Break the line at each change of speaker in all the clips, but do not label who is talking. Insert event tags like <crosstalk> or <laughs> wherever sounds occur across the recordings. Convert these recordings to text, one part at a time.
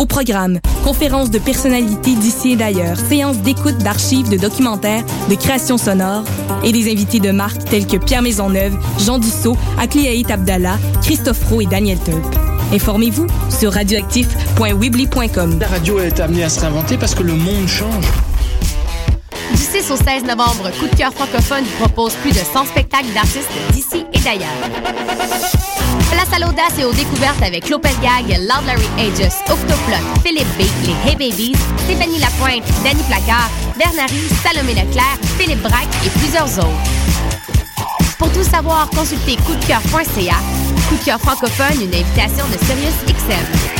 Au programme, conférences de personnalités d'ici et d'ailleurs, séances d'écoute d'archives, de documentaires, de créations sonores et des invités de marque tels que Pierre Maisonneuve, Jean Dussault, Akliaït Abdallah, Christophe Roux et Daniel Tulp. Informez-vous sur radioactif.weebly.com.
La radio est amenée à se réinventer parce que le monde change.
Du 6 au 16 novembre, Coup de cœur francophone vous propose plus de 100 spectacles d'artistes d'ici et d'ailleurs. Place à l'audace et aux découvertes avec Lopez Gag, Loud Aegis, Octoplot, Philippe B, les Hey Babies, Stéphanie Lapointe, Danny Placard, Bernary, Salomé Leclerc, Philippe Braque et plusieurs autres. Pour tout savoir, consultez coupdecoeur.ca. Coup de cœur francophone, une invitation de Sirius XM.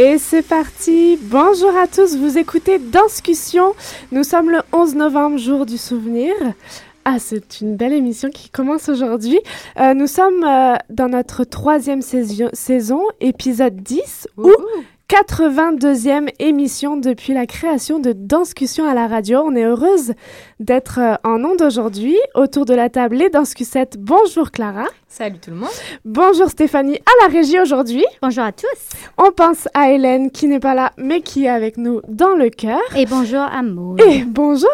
Et c'est parti Bonjour à tous, vous écoutez Danscussion. Nous sommes le 11 novembre, jour du souvenir. Ah, c'est une belle émission qui commence aujourd'hui. Euh, nous sommes euh, dans notre troisième saison, saison épisode 10, ou 82e émission depuis la création de Danscussion à la radio. On est heureuse d'être euh, en onde aujourd'hui. Autour de la table, les Danscussettes. Bonjour Clara.
Salut tout le monde.
Bonjour Stéphanie à la régie aujourd'hui.
Bonjour à tous.
On pense à Hélène qui n'est pas là mais qui est avec nous dans le cœur.
Et bonjour à Maud.
Et bonjour.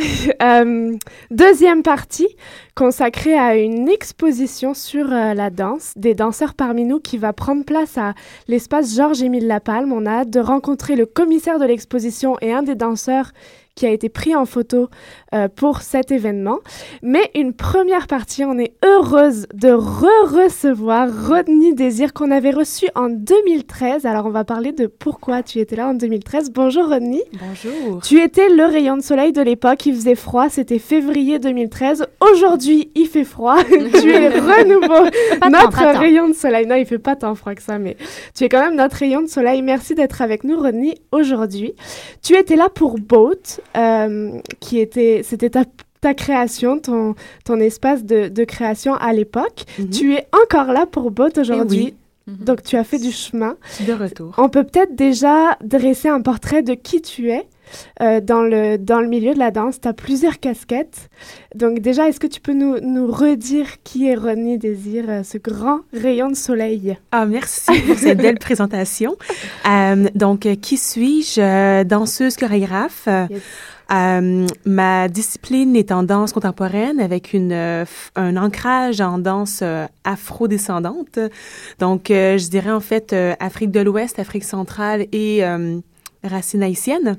<laughs> euh, deuxième partie consacrée à une exposition sur euh, la danse des danseurs parmi nous qui va prendre place à l'espace Georges-Émile Lapalme. On a hâte de rencontrer le commissaire de l'exposition et un des danseurs qui a été pris en photo euh, pour cet événement. Mais une première partie, on est heureuse de re-recevoir Rodney Désir qu'on avait reçu en 2013. Alors on va parler de pourquoi tu étais là en 2013. Bonjour Rodney.
Bonjour.
Tu étais le rayon de soleil de l'époque, il faisait froid, c'était février 2013. Aujourd'hui, il fait froid. <laughs> tu es renouveau notre rayon de soleil. Non, il fait pas tant froid que ça, mais tu es quand même notre rayon de soleil. Merci d'être avec nous, Rodney, aujourd'hui. Tu étais là pour Boat, qui était, c'était ta, ta création, ton, ton espace de, de création à l'époque.
Mhm.
Tu es encore là pour Boat aujourd'hui.
oui.
Donc, tu as fait du chemin.
De retour.
On peut peut-être déjà dresser un portrait de qui tu es euh, dans, le, dans le milieu de la danse. Tu as plusieurs casquettes. Donc déjà, est-ce que tu peux nous, nous redire qui est René Désir, euh, ce grand rayon de soleil?
Ah, merci pour cette belle <laughs> présentation. Euh, donc, qui suis-je? Danseuse chorégraphe. Euh, ma discipline est en danse contemporaine avec une, euh, un ancrage en danse euh, afro-descendante. Donc, je dirais en fait Afrique de l'Ouest, Afrique centrale et racines haïtiennes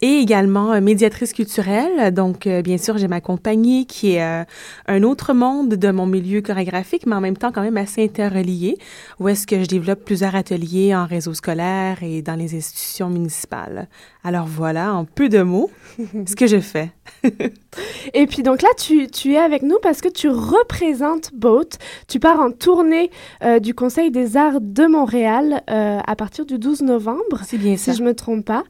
et également euh, médiatrice culturelle. Donc, euh, bien sûr, j'ai ma compagnie qui est euh, un autre monde de mon milieu chorégraphique, mais en même temps quand même assez interrelié, où est-ce que je développe plusieurs ateliers en réseau scolaire et dans les institutions municipales. Alors voilà, en peu de mots, ce que je fais. <laughs>
et puis donc là, tu, tu, es avec nous parce que tu représentes Boat. Tu pars en tournée du Conseil des arts de Montréal à partir du 12 novembre.
Bien
ça. Si je me trompe pas.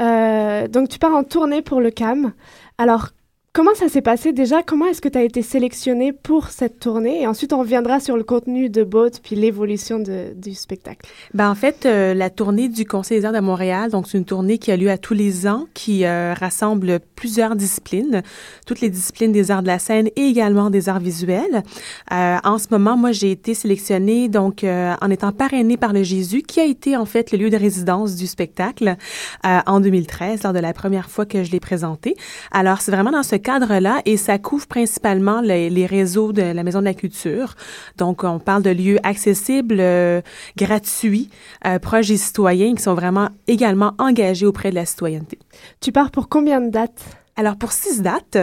Euh, donc tu pars en tournée pour le CAM. Alors Comment ça s'est passé déjà? Comment est-ce que tu as été sélectionné pour cette tournée? Et ensuite, on reviendra sur le contenu de Boat puis l'évolution du spectacle.
Ben, en fait, euh, la tournée du Conseil des arts de Montréal, donc c'est une tournée qui a lieu à tous les ans, qui euh, rassemble plusieurs disciplines, toutes les disciplines des arts de la scène et également des arts visuels. Euh, en ce moment, moi, j'ai été sélectionnée donc en étant parrainée par le Jésus, qui a été en fait le lieu de résidence du spectacle en 2013, lors de la première fois que je l'ai présenté. Alors, c'est vraiment dans ce cadre-là et ça couvre principalement les, réseaux de la Maison de la Culture. Donc, on parle de lieux accessibles, euh, gratuits, euh, proches des citoyens qui sont vraiment également engagés auprès de la citoyenneté.
Tu pars pour combien de dates?
Alors pour six dates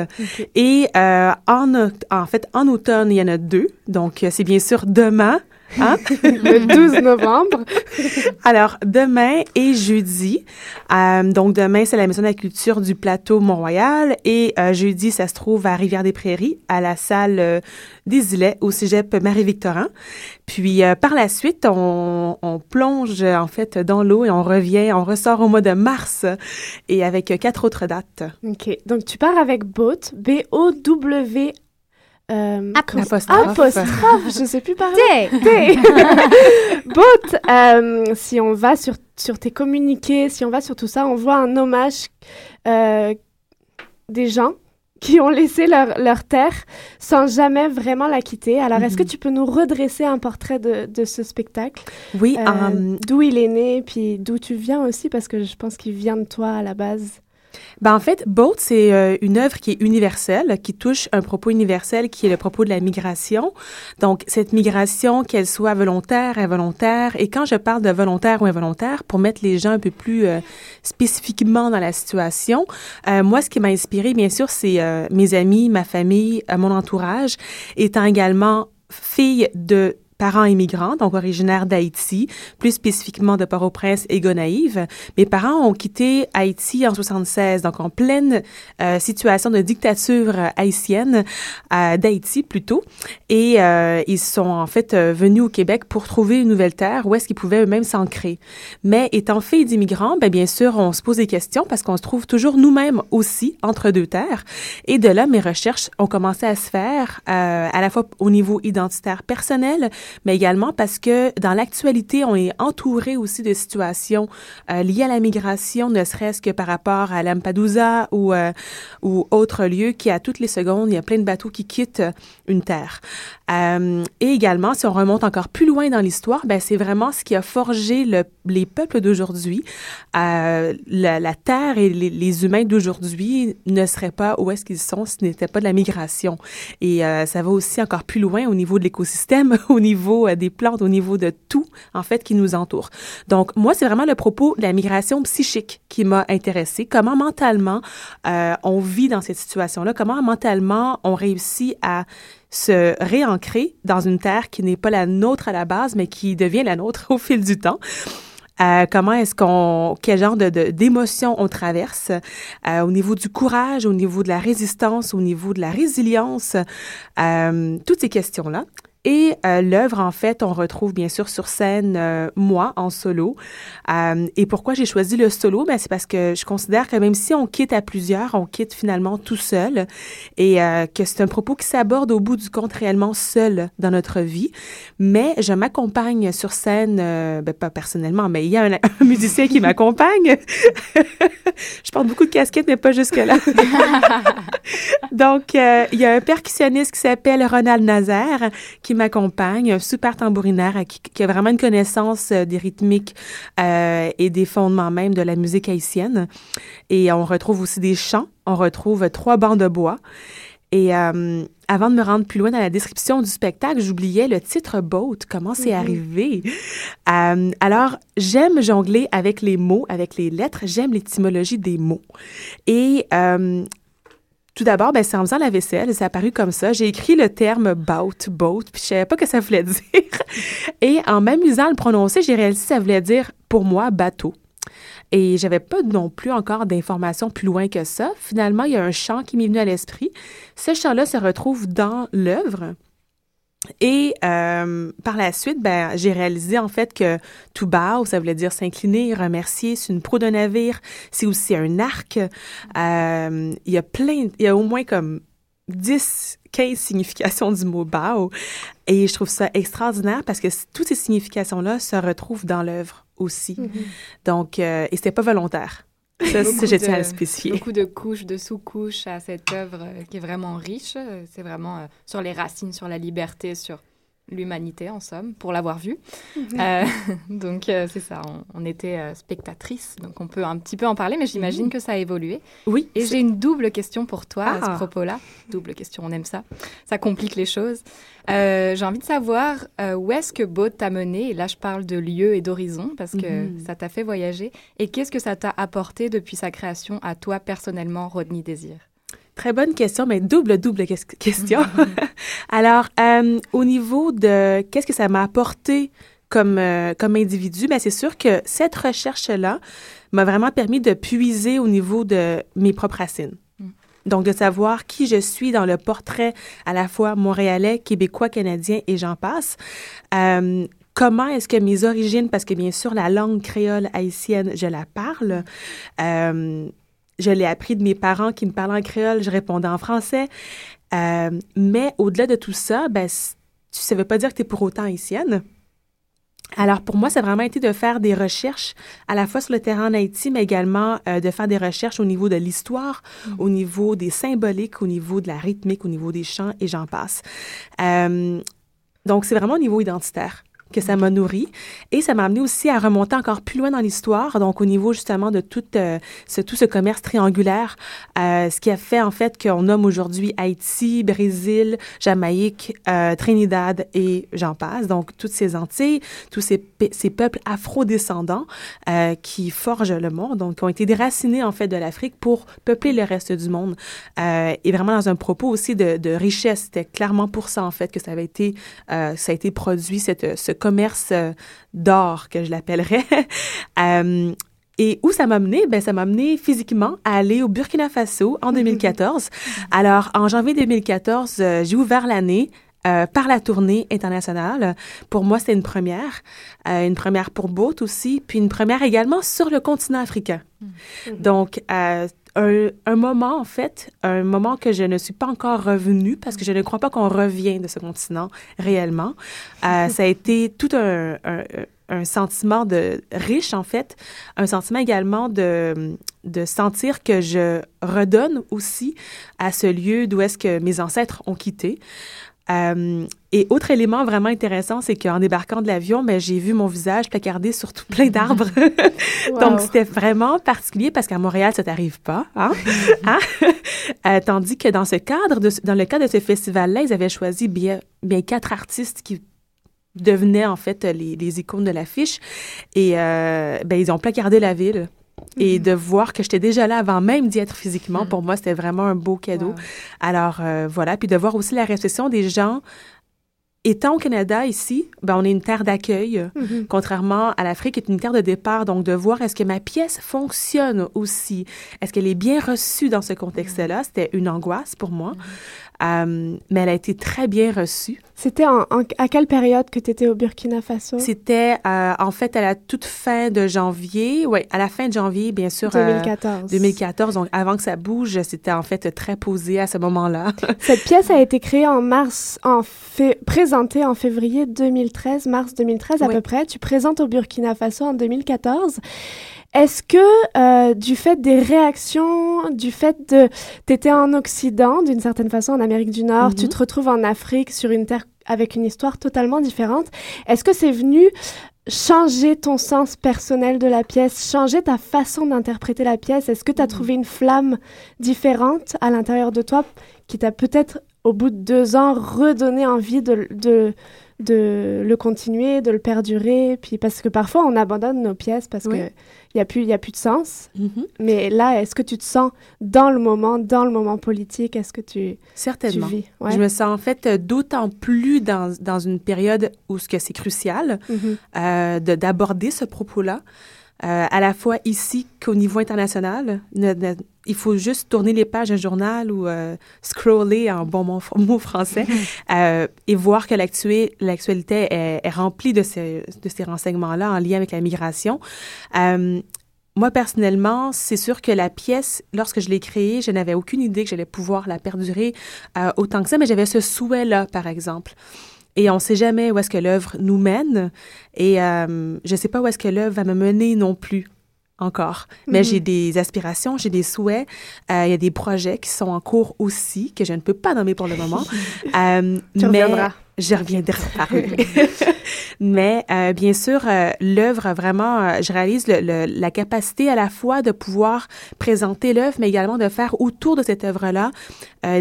et euh, en en fait en automne il y en a deux donc c'est bien sûr demain
Hein? <laughs> le 12 novembre.
Alors, demain et jeudi. Euh, donc, demain, c'est la Maison de la Culture du Plateau Mont-Royal. Et euh, jeudi, ça se trouve à Rivière-des-Prairies, à la salle euh, des Îlets, au cégep Marie-Victorin. Puis, par la suite, on, on, plonge, en fait, dans l'eau et on revient, on ressort au mois de mars et avec quatre autres dates.
OK. Donc, tu pars avec Boat, B-O-W
euh, apostrophe.
apostrophe. je sais plus parler. T. <laughs> Bot, euh, si on va sur, sur tes communiqués, si on va sur tout ça, on voit un hommage euh, des gens qui ont laissé leur, leur, terre sans jamais vraiment la quitter. Alors, est-ce que mhm. tu peux nous redresser un portrait de, de ce spectacle?
Oui.
Euh, d'où il est né, puis d'où tu viens aussi, parce que je pense qu'il vient de toi à la base.
Ben, en fait, Boat, c'est euh, une œuvre qui est universelle, qui touche un propos universel qui est le propos de la migration. Donc, cette migration, qu'elle soit volontaire, involontaire, et quand je parle de volontaire ou involontaire, pour mettre les gens un peu plus euh, spécifiquement dans la situation, euh, moi, ce qui m'a inspiré, bien sûr, c'est mes amis, ma famille, mon entourage, étant également fille de parents immigrants, donc originaires d'Haïti, plus spécifiquement de Port-au-Prince et Gonaïve. Mes parents ont quitté Haïti en 76, donc en pleine euh, situation de dictature haïtienne euh, d'Haïti plutôt, et euh, ils sont en fait euh, venus au Québec pour trouver une nouvelle terre où est-ce qu'ils pouvaient eux-mêmes s'ancrer. Mais étant filles d'immigrants, ben bien sûr, on se pose des questions parce qu'on se trouve toujours nous-mêmes aussi entre deux terres. Et de là, mes recherches ont commencé à se faire à la fois au niveau identitaire personnel, mais également parce que dans l'actualité, on est entouré aussi de situations euh, liées à la migration, ne serait-ce que par rapport à Lampedusa ou, euh, ou autres lieux qui, à toutes les secondes, il y a plein de bateaux qui quittent une terre. Euh, et également, si on remonte encore plus loin dans l'histoire, ben, c'est vraiment ce qui a forgé le, les peuples d'aujourd'hui. Euh, la, terre et les, humains d'aujourd'hui ne seraient pas où est-ce qu'ils sont si ce n'était pas de la migration. Et euh, ça va aussi encore plus loin au niveau de l'écosystème, <laughs> au niveau euh, des plantes, au niveau de tout, en fait, qui nous entoure. Donc, moi, c'est vraiment le propos de la migration psychique qui m'a intéressée. Comment mentalement on vit dans cette situation-là, comment mentalement on réussit à se réancrer dans une terre qui n'est pas la nôtre à la base, mais qui devient la nôtre <laughs> au fil du temps? Comment est-ce qu'on, quel genre de, d'émotions on traverse euh, au niveau du courage, au niveau de la résistance, au niveau de la résilience, euh, toutes ces questions-là. Et euh, l'œuvre, en fait, on retrouve bien sûr sur scène euh, moi en solo. Euh, et pourquoi j'ai choisi le solo? Ben, c'est parce que je considère que même si on quitte à plusieurs, on quitte finalement tout seul et que c'est un propos qui s'aborde au bout du compte réellement seul dans notre vie. Mais je m'accompagne sur scène, ben, pas personnellement, mais il y a un, un musicien qui m'accompagne. <laughs> je porte beaucoup de casquettes, mais pas jusque-là. <laughs> Donc, il y a un percussionniste qui s'appelle Ronald Nazaire qui m'accompagne, un super tambourinaire qui, qui, a vraiment une connaissance euh, des rythmiques euh, et des fondements même de la musique haïtienne. Et on retrouve aussi des chants, on retrouve trois bancs de bois. Et euh, avant de me rendre plus loin dans la description du spectacle, j'oubliais le titre Boat, comment c'est mm-hmm. arrivé? Euh, alors, j'aime jongler avec les mots, avec les lettres, j'aime l'étymologie des mots. Et euh, tout d'abord, ben, c'est en faisant la vaisselle, c'est apparu comme ça. J'ai écrit le terme boat, boat, puis je savais pas que ça voulait <laughs> dire. Et en m'amusant à le prononcer, j'ai réalisé que ça voulait dire, pour moi, bateau. Et j'avais pas non plus encore d'informations plus loin que ça. Finalement, il y a un chant qui m'est venu à l'esprit. Ce chant-là se retrouve dans l'œuvre. Et euh, par la suite, ben, j'ai réalisé en fait que tout bas, ça voulait dire s'incliner, remercier, c'est une proue de navire, c'est aussi un arc. Euh, il y a plein, il y a au moins comme 10, 15 significations du mot bao. Et je trouve ça extraordinaire parce que toutes ces significations-là se retrouvent dans l'œuvre aussi. Mm-hmm. Donc, euh, et c'était pas volontaire. Ça, je tiens à spécifier.
Beaucoup de couches, de sous-couches à cette œuvre euh, qui est vraiment riche. C'est vraiment euh, sur les racines, sur la liberté, sur l'humanité en somme, pour l'avoir vu. Mhm. Euh, <laughs> donc c'est ça, on, était spectatrice, donc on peut un petit peu en parler, mais j'imagine mhm. que ça a évolué.
Oui.
Et j'ai une double question pour toi à ce
Ah.
propos-là. Double question, on aime ça. Ça complique les choses. Euh, j'ai envie de savoir euh, où est-ce que Baud t'a mené, et là je parle de lieu et d'horizon, parce que
Mhm.
ça t'a fait voyager, et qu'est-ce que ça t'a apporté depuis sa création à toi personnellement, Rodney Désir?
Très bonne question, mais double, double ques- question. <laughs> Alors, euh, au niveau de qu'est-ce que ça m'a apporté comme, euh, comme individu, ben c'est sûr que cette recherche-là m'a vraiment permis de puiser au niveau de mes propres racines. Donc, de savoir qui je suis dans le portrait à la fois montréalais, québécois, canadien et j'en passe. Euh, comment est-ce que mes origines, parce que bien sûr, la langue créole haïtienne, je la parle. Euh, je l'ai appris de mes parents qui me parlaient en créole, je répondais en français. Euh, mais au-delà de tout ça, ben, ça ne veut pas dire que tu es pour autant haïtienne. Alors, pour moi, ça a vraiment été de faire des recherches à la fois sur le terrain en Haïti, mais également euh, de faire des recherches au niveau de l'histoire, au niveau des symboliques, au niveau de la rythmique, au niveau des chants et j'en passe. Euh, donc, c'est vraiment au niveau identitaire que ça m'a nourri. Et ça m'a amené aussi à remonter encore plus loin dans l'histoire, donc au niveau justement de tout, euh, ce, tout ce commerce triangulaire, euh, ce qui a fait en fait qu'on nomme aujourd'hui Haïti, Brésil, Jamaïque, euh, Trinidad et j'en passe, donc toutes ces Antilles, tous ces, ces peuples afro-descendants euh, qui forgent le monde, donc qui ont été déracinés en fait de l'Afrique pour peupler le reste du monde. Et vraiment dans un propos aussi de, richesse. C'était clairement pour ça en fait que ça avait été, ça a été produit cette, ce commerce euh, d'or que je l'appellerais. <laughs> Euh, et où ça m'a mené? Ben, ça m'a mené physiquement à aller au Burkina Faso en 2014. Alors, en janvier 2014, euh, j'ai ouvert l'année euh, par la tournée internationale. Pour moi, c'était une première. Euh, une première pour Boat aussi, puis une première également sur le continent africain. Donc, euh, un, un moment, en fait, un moment que je ne suis pas encore revenue parce que je ne crois pas qu'on revient de ce continent réellement. Euh, <laughs> ça a été tout un, un, un sentiment de riche, en fait, un sentiment également de, de sentir que je redonne aussi à ce lieu d'où est-ce que mes ancêtres ont quitté. Euh, et autre élément vraiment intéressant, c'est qu'en débarquant de l'avion, ben, j'ai vu mon visage placardé sur tout plein d'arbres. <laughs> <laughs> Donc, c'était vraiment particulier parce qu'à Montréal, ça t'arrive pas. Hein? <laughs> Hein? Euh, tandis que dans ce cadre, de, dans le cadre de ce festival-là, ils avaient choisi bien, bien quatre artistes qui devenaient en fait les, les icônes de l'affiche. Et euh, ben, ils ont placardé la ville. Et de voir que j'étais déjà là avant même d'y être physiquement, pour moi, c'était vraiment un beau cadeau. Alors, euh, voilà. Puis de voir aussi la réflexion des gens. Étant au Canada, ici, ben, on est une terre d'accueil,
Mhm.
contrairement à l'Afrique, qui est une terre de départ. Donc, de voir est-ce que ma pièce fonctionne aussi? Est-ce qu'elle est bien reçue dans ce contexte-là? C'était une angoisse pour moi. Euh, mais elle a été très bien reçue.
C'était en, à quelle période que tu étais au Burkina Faso?
C'était euh, en fait à la toute fin de janvier, oui, à la fin de janvier, bien sûr.
2014.
2014, donc avant que ça bouge, c'était en fait très posé à ce moment-là. <laughs>
Cette pièce a été créée en mars, en présentée en février 2013, mars 2013 à peu près. Tu présentes au Burkina Faso en 2014. Est-ce que euh, du fait des réactions, du fait de... Tu étais en Occident, d'une certaine façon, en Amérique du Nord, tu
Mhm.
te retrouves en Afrique sur une terre avec une histoire totalement différente. Est-ce que c'est venu changer ton sens personnel de la pièce, changer ta façon d'interpréter la pièce? Est-ce que tu as trouvé une flamme différente à l'intérieur de toi qui t'a peut-être, au bout de deux ans, redonné envie de, de, de le continuer, de le perdurer? Puis Parce que parfois, on abandonne nos pièces parce
Oui.
que il n'y a, plus- il y a plus de sens.
Mhm.
Mais là, est-ce que tu te sens dans le moment, dans le moment politique? Est-ce que tu,
Certainement.
tu vis? Ouais.
Je me sens en fait d'autant plus dans, dans une période où ce que c'est crucial euh, de- d'aborder ce propos-là, euh, à la fois ici qu'au niveau international. Ne- ne- il faut juste tourner les pages d'un journal ou euh, scroller en bon mot, <laughs> mot français euh, et voir que l'actu- l'actualité est, est remplie de ces, de ces renseignements-là en lien avec la migration. Euh, moi, personnellement, c'est sûr que la pièce, lorsque je l'ai créée, je n'avais aucune idée que j'allais pouvoir la perdurer autant que ça, mais j'avais ce souhait-là, par exemple. Et on ne sait jamais où est-ce que l'œuvre nous mène. Et euh, je ne sais pas où est-ce que l'œuvre va me mener non plus encore. Mais
Mhm.
j'ai des aspirations, j'ai des souhaits. Euh, Il y a des projets qui sont en cours aussi, que je ne peux pas nommer pour le moment. <laughs> Euh,
Tu
mais
reviendras.
Je reviendrai par eux. <laughs> Mais euh, bien sûr, euh, l'œuvre, vraiment, je réalise le- le- la capacité à la fois de pouvoir présenter l'œuvre, mais également de faire autour de cette œuvre-là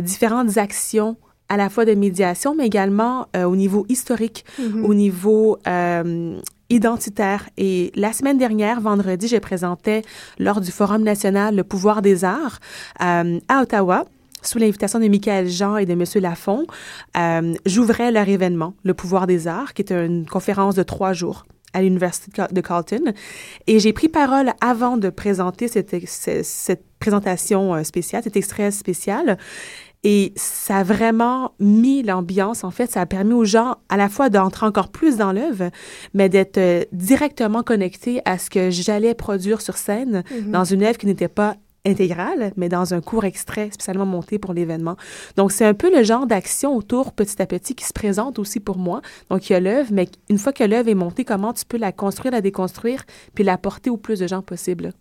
différentes actions à la fois de médiation, mais également euh, au niveau historique,
Mhm.
au niveau euh, identitaire. Et la semaine dernière, vendredi, je présentais lors du Forum national Le pouvoir des arts euh, à Ottawa sous l'invitation de Michael Jean et de M. Lafont, euh, j'ouvrais leur événement, Le pouvoir des arts, qui est une conférence de trois jours à l'Université de Carleton. Et j'ai pris parole avant de présenter cette, ce- cette présentation euh, spéciale, cet extrait spécial. Et ça a vraiment mis l'ambiance, en fait, ça a permis aux gens à la fois d'entrer encore plus dans l'œuvre, mais d'être euh, directement connectés à ce que j'allais produire sur scène
Mhm.
dans une œuvre qui n'était pas intégrale, mais dans un court extrait spécialement monté pour l'événement. Donc, c'est un peu le genre d'action autour, petit à petit, qui se présente aussi pour moi. Donc, il y a l'œuvre, mais une fois que l'œuvre est montée, comment tu peux la construire, la déconstruire, puis la porter au plus de gens possible?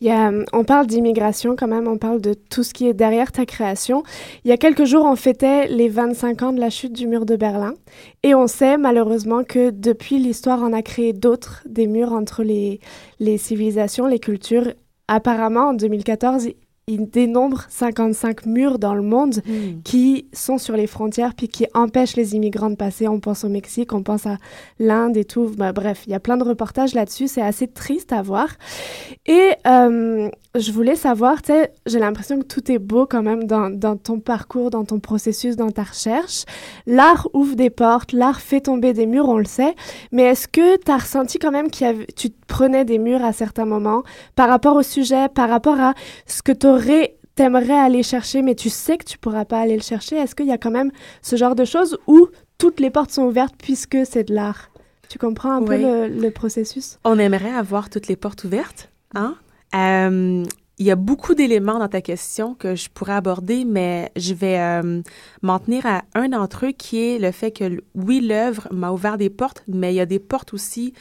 Il y a, on parle d'immigration quand même, on parle de tout ce qui est derrière ta création. Il y a quelques jours, on fêtait les 25 ans de la chute du mur de Berlin. Et on sait malheureusement que depuis, l'histoire en a créé d'autres, des murs entre les, les civilisations, les cultures. Apparemment, en 2014, il dénombre 55 murs dans le monde qui sont sur les frontières puis qui empêchent les immigrants de passer. On pense au Mexique, on pense à l'Inde et tout. Bah, bref, il y a plein de reportages là-dessus. C'est assez triste à voir. Et euh, je voulais savoir, tu sais, j'ai l'impression que tout est beau quand même dans, dans ton parcours, dans ton processus, dans ta recherche. L'art ouvre des portes, l'art fait tomber des murs, on le sait. Mais est-ce que tu as ressenti quand même que tu te prenais des murs à certains moments par rapport au sujet, par rapport à ce que tu aurais t'aimerais aller chercher, mais tu sais que tu pourras pas aller le chercher. Est-ce qu'il y a quand même ce genre de choses où toutes les portes sont ouvertes puisque c'est de l'art? Tu comprends un peu le processus?
On aimerait avoir toutes les portes ouvertes, hein? Euh, il y a beaucoup d'éléments dans ta question que je pourrais aborder, mais je vais euh, m'en tenir à un d'entre eux qui est le fait que, oui, l'œuvre m'a ouvert des portes, mais il y a des portes aussi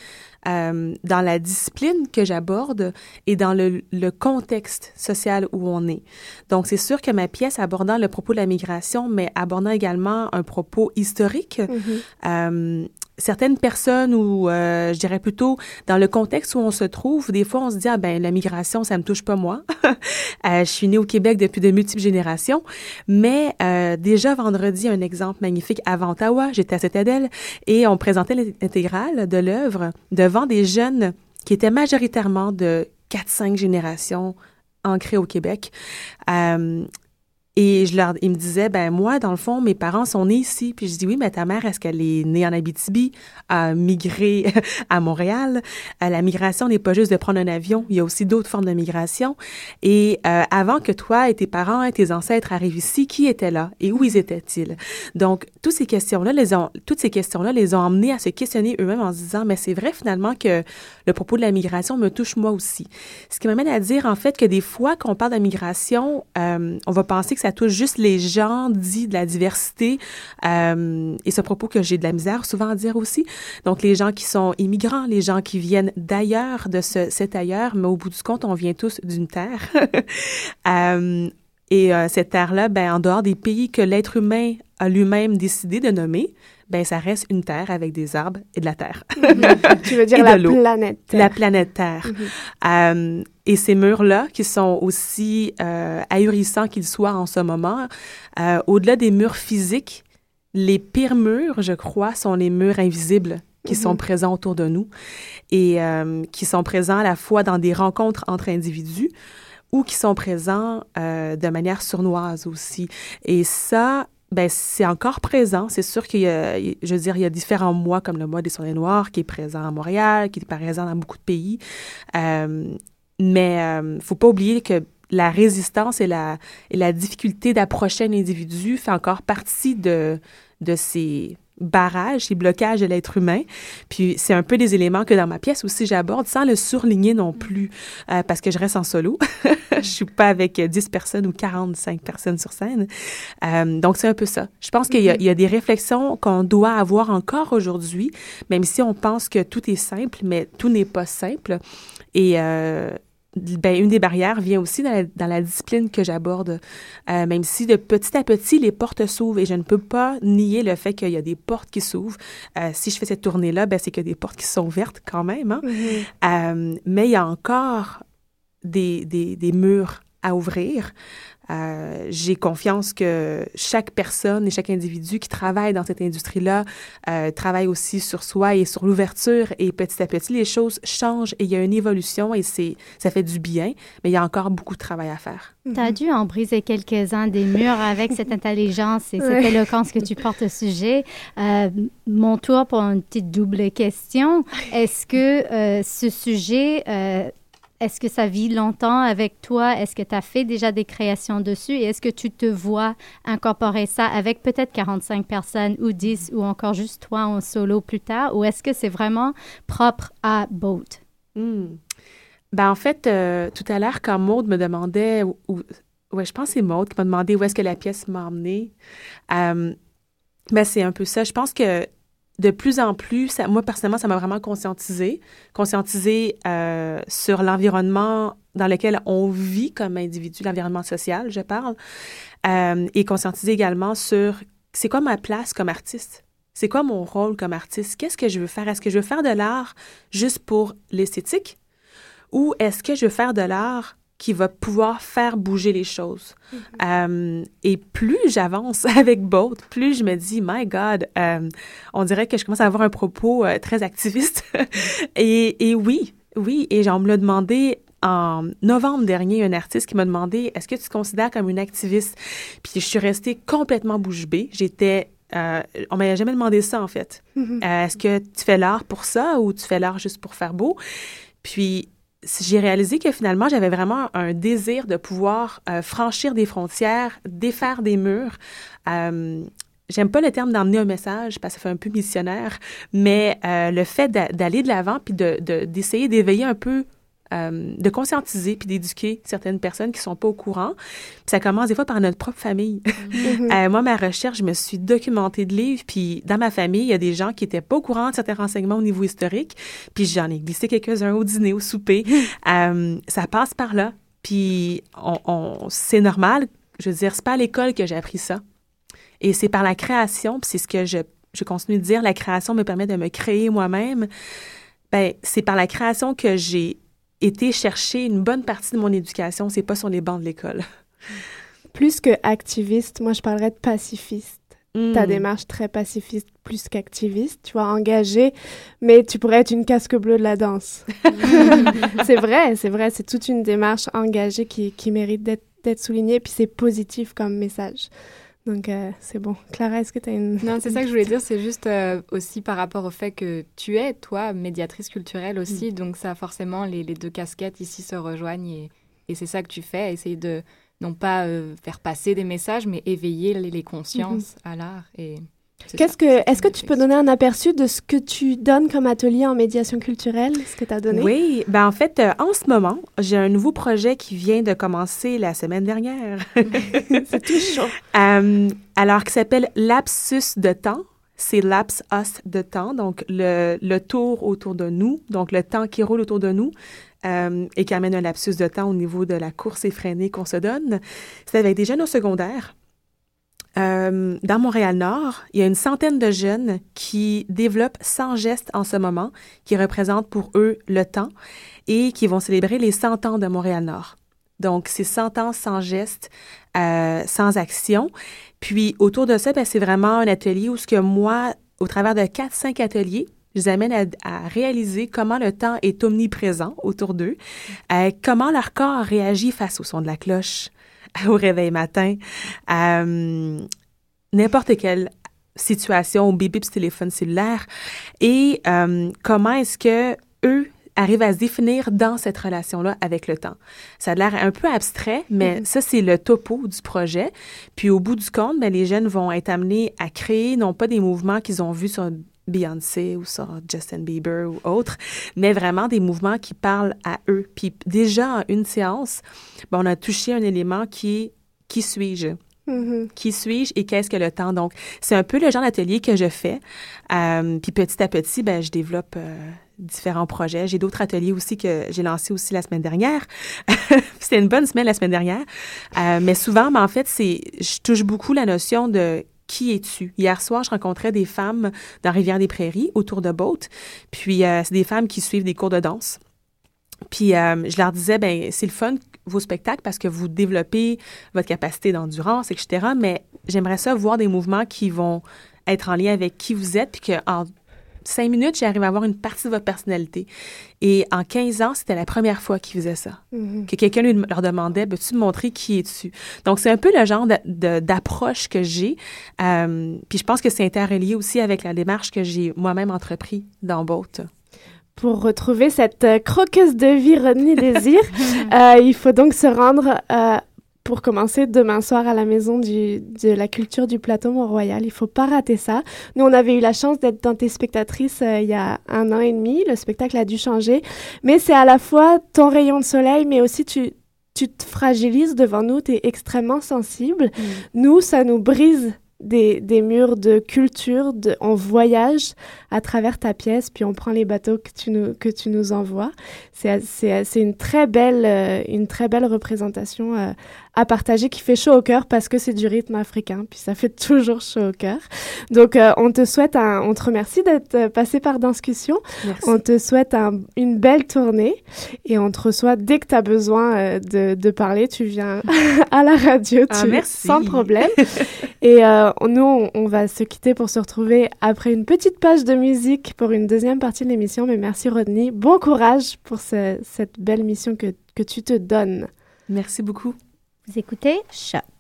euh, dans la discipline que j'aborde et dans le, le contexte social où on est. Donc, c'est sûr que ma pièce abordant le propos de la migration, mais abordant également un propos historique, euh, certaines personnes ou euh, je dirais plutôt dans le contexte où on se trouve, des fois on se dit ah ben la migration ça me touche pas moi. <laughs> Euh, je suis née au Québec depuis de multiples générations, mais euh, déjà vendredi un exemple magnifique avant Ottawa, j'étais à Citadelle et on présentait l'intégrale de l'œuvre devant des jeunes qui étaient majoritairement de 4-5 générations ancrées au Québec. Euh, Et je leur, ils me disaient, ben moi, dans le fond, mes parents sont nés ici. Puis je dis, oui, mais ta mère, est-ce qu'elle est née en Abitibi, a migré <laughs> à Montréal? Euh, la migration n'est pas juste de prendre un avion. Il y a aussi d'autres formes de migration. Et euh, avant que toi et tes parents et tes ancêtres arrivent ici, qui était là et où ils étaient-ils? Donc, toutes ces questions-là, les ont, toutes ces questions-là les ont emmenés à se questionner eux-mêmes en se disant, mais c'est vrai finalement que le propos de la migration me touche moi aussi. Ce qui m'amène à dire, en fait, que des fois, quand on parle de migration, euh, on va penser que ça touche juste les gens dits de la diversité. Euh, et ce propos que j'ai de la misère souvent à dire aussi. Donc, les gens qui sont immigrants, les gens qui viennent d'ailleurs, de ce, cet ailleurs, mais au bout du compte, on vient tous d'une terre. <laughs> euh, et euh, cette terre-là, ben, en dehors des pays que l'être humain a lui-même décidé de nommer, ben ça reste une terre avec des arbres et de la terre. <laughs>
tu veux dire la planète
Terre. La planète Terre. Mm-hmm. euh, et ces murs-là, qui sont aussi euh, ahurissants qu'ils soient en ce moment, euh, au-delà des murs physiques, les pires murs, je crois, sont les murs invisibles qui sont présents autour de nous et qui sont présents à la fois dans des rencontres entre individus ou qui sont présents euh, de manière sournoise aussi. Et ça, ben c'est encore présent. C'est sûr qu'il y a, je veux dire, il y a différents mois comme le mois des soirées noires qui est présent à Montréal, qui est présent dans beaucoup de pays. Euh, mais euh, faut pas oublier que la résistance et la, et la difficulté d'approcher un individu fait encore partie de, de ces barrages, ces blocages de l'être humain. Puis c'est un peu des éléments que dans ma pièce aussi j'aborde sans le surligner non plus, euh, parce que je reste en solo. <laughs> je suis pas avec 10 personnes ou 45 personnes sur scène. Euh, donc c'est un peu ça. Je pense qu'il y, y, a des réflexions qu'on doit avoir encore aujourd'hui, même si on pense que tout est simple, mais tout n'est pas simple. Et euh, ben, une des barrières vient aussi dans la, dans la discipline que j'aborde, euh, même si de petit à petit, les portes s'ouvrent et je ne peux pas nier le fait qu'il y a des portes qui s'ouvrent. Euh, si je fais cette tournée-là, ben, c'est qu'il y a des portes qui sont vertes quand même. Hein? Mm-hmm. euh, mais il y a encore des, des, des murs à ouvrir. Euh, j'ai confiance que chaque personne et chaque individu qui travaille dans cette industrie-là euh, travaille aussi sur soi et sur l'ouverture et petit à petit les choses changent et il y a une évolution et c'est ça fait du bien, mais il y a encore beaucoup de travail à faire.
Tu as dû en briser quelques-uns des murs avec cette <laughs> intelligence et cette ouais. éloquence que tu portes au sujet. Euh, mon tour pour une petite double question. <laughs> Est-ce que euh, ce sujet est-ce que ça vit longtemps avec toi? Est-ce que tu as fait déjà des créations dessus? Et est-ce que tu te vois incorporer ça avec peut-être 45 personnes ou 10 ou encore juste toi en solo plus tard? Ou est-ce que c'est vraiment propre à Boat?
Hmm. Ben, en fait, euh, tout à l'heure, quand Maude me demandait, ou, ouais, je pense que c'est Maude qui m'a demandé où est-ce que la pièce m'a emmenée. Euh, ben, c'est un peu ça. Je pense que de plus en plus, moi personnellement, ça m'a vraiment conscientisé, conscientisé euh, sur l'environnement dans lequel on vit comme individu, l'environnement social, je parle, euh, et conscientisé également sur c'est quoi ma place comme artiste? C'est quoi mon rôle comme artiste? Qu'est-ce que je veux faire? Est-ce que je veux faire de l'art juste pour l'esthétique? Ou est-ce que je veux faire de l'art qui va pouvoir faire bouger les choses. Mm -hmm. euh, et plus j'avance <laughs> avec Boat, plus je me dis, my God, euh, on dirait que je commence à avoir un propos euh, très activiste. <laughs> et, et, oui, oui, et on me l'a demandé en novembre dernier, un artiste qui m'a demandé, est-ce que tu te considères comme une activiste? Puis je suis restée complètement bouche bée. J'étais euh, on m'a jamais demandé ça, en fait. Mm -hmm. euh, Est-ce que tu fais l'art pour ça ou tu fais l'art juste pour faire beau? Puis, j'ai réalisé que finalement, j'avais vraiment un désir de pouvoir euh, franchir des frontières, défaire des murs. Euh, J'aime pas le terme d'emmener un message parce que ça fait un peu missionnaire, mais euh, le fait d'aller de l'avant puis d'essayer de, d'éveiller un peu euh, de conscientiser puis d'éduquer certaines personnes qui sont pas au courant. Puis ça commence des fois par notre propre famille. Mm-hmm. <laughs> euh, moi, ma recherche, je me suis documentée de livres, puis dans ma famille, il y a des gens qui étaient pas au courant de certains renseignements au niveau historique, puis j'en ai glissé quelques-uns au dîner, au souper. <laughs> euh, ça passe par là, puis on, on c'est normal. Je veux dire, c'est pas à l'école que j'ai appris ça. Et c'est par la création, puis c'est ce que je, je continue de dire, la création me permet de me créer moi-même. Ben, c'est par la création que j'ai été chercher une bonne partie de mon éducation, c'est pas sur les bancs de l'école. <laughs>
Plus que activiste, moi je parlerais de pacifiste. Ta démarche très pacifiste plus qu'activiste, tu vois, engagée, mais tu pourrais être une casque bleue de la danse. <laughs> <laughs> c'est vrai, c'est vrai, c'est toute une démarche engagée qui, qui mérite d'être d'être souligné, puis c'est positif comme message. Donc, euh, c'est bon. Clara, est-ce que tu as une...
Non, c'est ça que je voulais dire. C'est juste euh, aussi par rapport au fait que tu es, toi, médiatrice culturelle aussi. Mm. Donc, ça, forcément, les, les, deux casquettes ici se rejoignent et, et c'est ça que tu fais. Essayer de, non pas euh, faire passer des messages, mais éveiller les, les consciences mm-hmm. à l'art. Et
Qu'est-ce que, est-ce que tu peux donner un aperçu de ce que tu donnes comme atelier en médiation culturelle, ce que tu as donné?
Oui, ben en fait, euh, en ce moment, j'ai un nouveau projet qui vient de commencer la semaine dernière. <laughs>
C'est tout chaud. <laughs>
Euh, alors, qui s'appelle Lapsus de temps. C'est Laps Us de temps, donc le, le, tour autour de nous, donc le temps qui roule autour de nous. Euh, et qui amène un lapsus de temps au niveau de la course effrénée qu'on se donne. C'est avec des jeunes au secondaire euh, dans Montréal-Nord, il y a une centaine de jeunes qui développent 100 gestes en ce moment, qui représentent pour eux le temps et qui vont célébrer les 100 ans de Montréal-Nord. Donc, c'est 100 ans sans gestes, euh, sans action. Puis, autour de ça, ben, c'est vraiment un atelier où ce que moi, au travers de 4-5 ateliers, je les amène à, réaliser comment le temps est omniprésent autour d'eux, euh, comment leur corps réagit face au son de la cloche, <laughs> au réveil matin, euh, n'importe quelle situation au bip téléphone cellulaire et euh, comment est-ce que eux arrivent à se définir dans cette relation-là avec le temps? Ça a l'air un peu abstrait, mais mm-hmm. ça, c'est le topo du projet. Puis au bout du compte, ben, les jeunes vont être amenés à créer non pas des mouvements qu'ils ont vus sur Beyoncé ou sur Justin Bieber ou autre, mais vraiment des mouvements qui parlent à eux. Puis déjà en une séance, ben, on a touché un élément qui est qui suis-je? Mm-hmm. Qui suis-je et qu'est-ce que le temps? Donc, c'est un peu le genre d'atelier que je fais. Euh, puis petit à petit, ben, je développe euh, différents projets. J'ai d'autres ateliers aussi que j'ai lancés aussi la semaine dernière. <laughs> C'était une bonne semaine la semaine dernière. Euh, mais souvent, ben, en fait, c'est, je touche beaucoup la notion de qui es-tu? Hier soir, je rencontrais des femmes dans Rivière-des-Prairies autour de Boat. Puis, euh, c'est des femmes qui suivent des cours de danse. Puis, euh, je leur disais, ben c'est le fun, vos spectacles, parce que vous développez votre capacité d'endurance, etc. Mais j'aimerais ça voir des mouvements qui vont être en lien avec qui vous êtes, puis qu'en cinq minutes, j'arrive à avoir une partie de votre personnalité. Et en 15 ans, c'était la première fois qu'ils faisaient ça. Mm-hmm. Que quelqu'un leur demandait, peux-tu me montrer qui es-tu? Donc, c'est un peu le genre d'approche que j'ai. Euh, puis je pense que c'est interrelié aussi avec la démarche que j'ai moi-même entrepris dans Boat.
Pour retrouver cette euh, croqueuse de vie Rodney Désir, <laughs> euh, il faut donc se rendre pour commencer demain soir à la maison du, de la culture du plateau Mont-Royal. Il faut pas rater ça. Nous, on avait eu la chance d'être dans tes spectatrices euh, il y a un an et demi. Le spectacle a dû changer. Mais c'est à la fois ton rayon de soleil, mais aussi tu, tu te fragilises devant nous. Tu es extrêmement sensible. Mm. Nous, ça nous brise des, des, murs de culture, de, on voyage à travers ta pièce, puis on prend les bateaux que tu nous, que tu nous envoies. C'est une très belle, euh, une très belle représentation euh, à partager qui fait chaud au cœur parce que c'est du rythme africain, puis ça fait <laughs> toujours chaud au cœur. Donc, euh, on te souhaite un, on te remercie d'être passé par Danscussion. On te souhaite un, une belle tournée et on te reçoit dès que tu as besoin de, de, parler. Tu viens <laughs> à la radio,
ah, merci.
sans problème. <laughs> et euh, nous, on, va se quitter pour se retrouver après une petite page de musique pour une deuxième partie de l'émission. Mais merci Rodney. Bon courage pour cette belle mission que, que tu te donnes.
Merci beaucoup.
Vous écoutez Choc.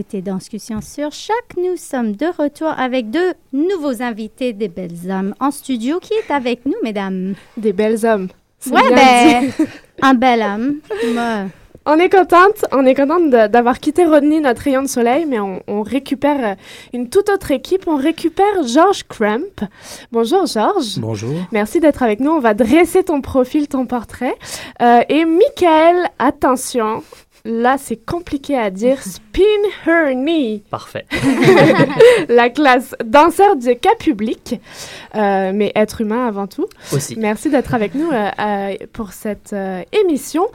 Écoutez Discussion sur Choc. Nous sommes de retour avec deux nouveaux invités des belles hommes en studio. Qui est avec nous, mesdames?
Des belles hommes.
Ouais, ben, <laughs> un bel homme. Moi,
On est contente, on est contente d'avoir quitté Rodney, notre rayon de soleil, mais on, on récupère euh, une toute autre équipe. On récupère Georges Crump. Bonjour Georges.
Bonjour.
Merci d'être avec nous. On va dresser ton profil, ton portrait. Euh, et Michael, attention, là c'est compliqué à dire. <laughs> Spin her knee.
Parfait. <laughs>
La classe danseur du cas public, euh, mais être humain avant tout.
Aussi.
Merci d'être avec nous euh, euh, pour cette émission.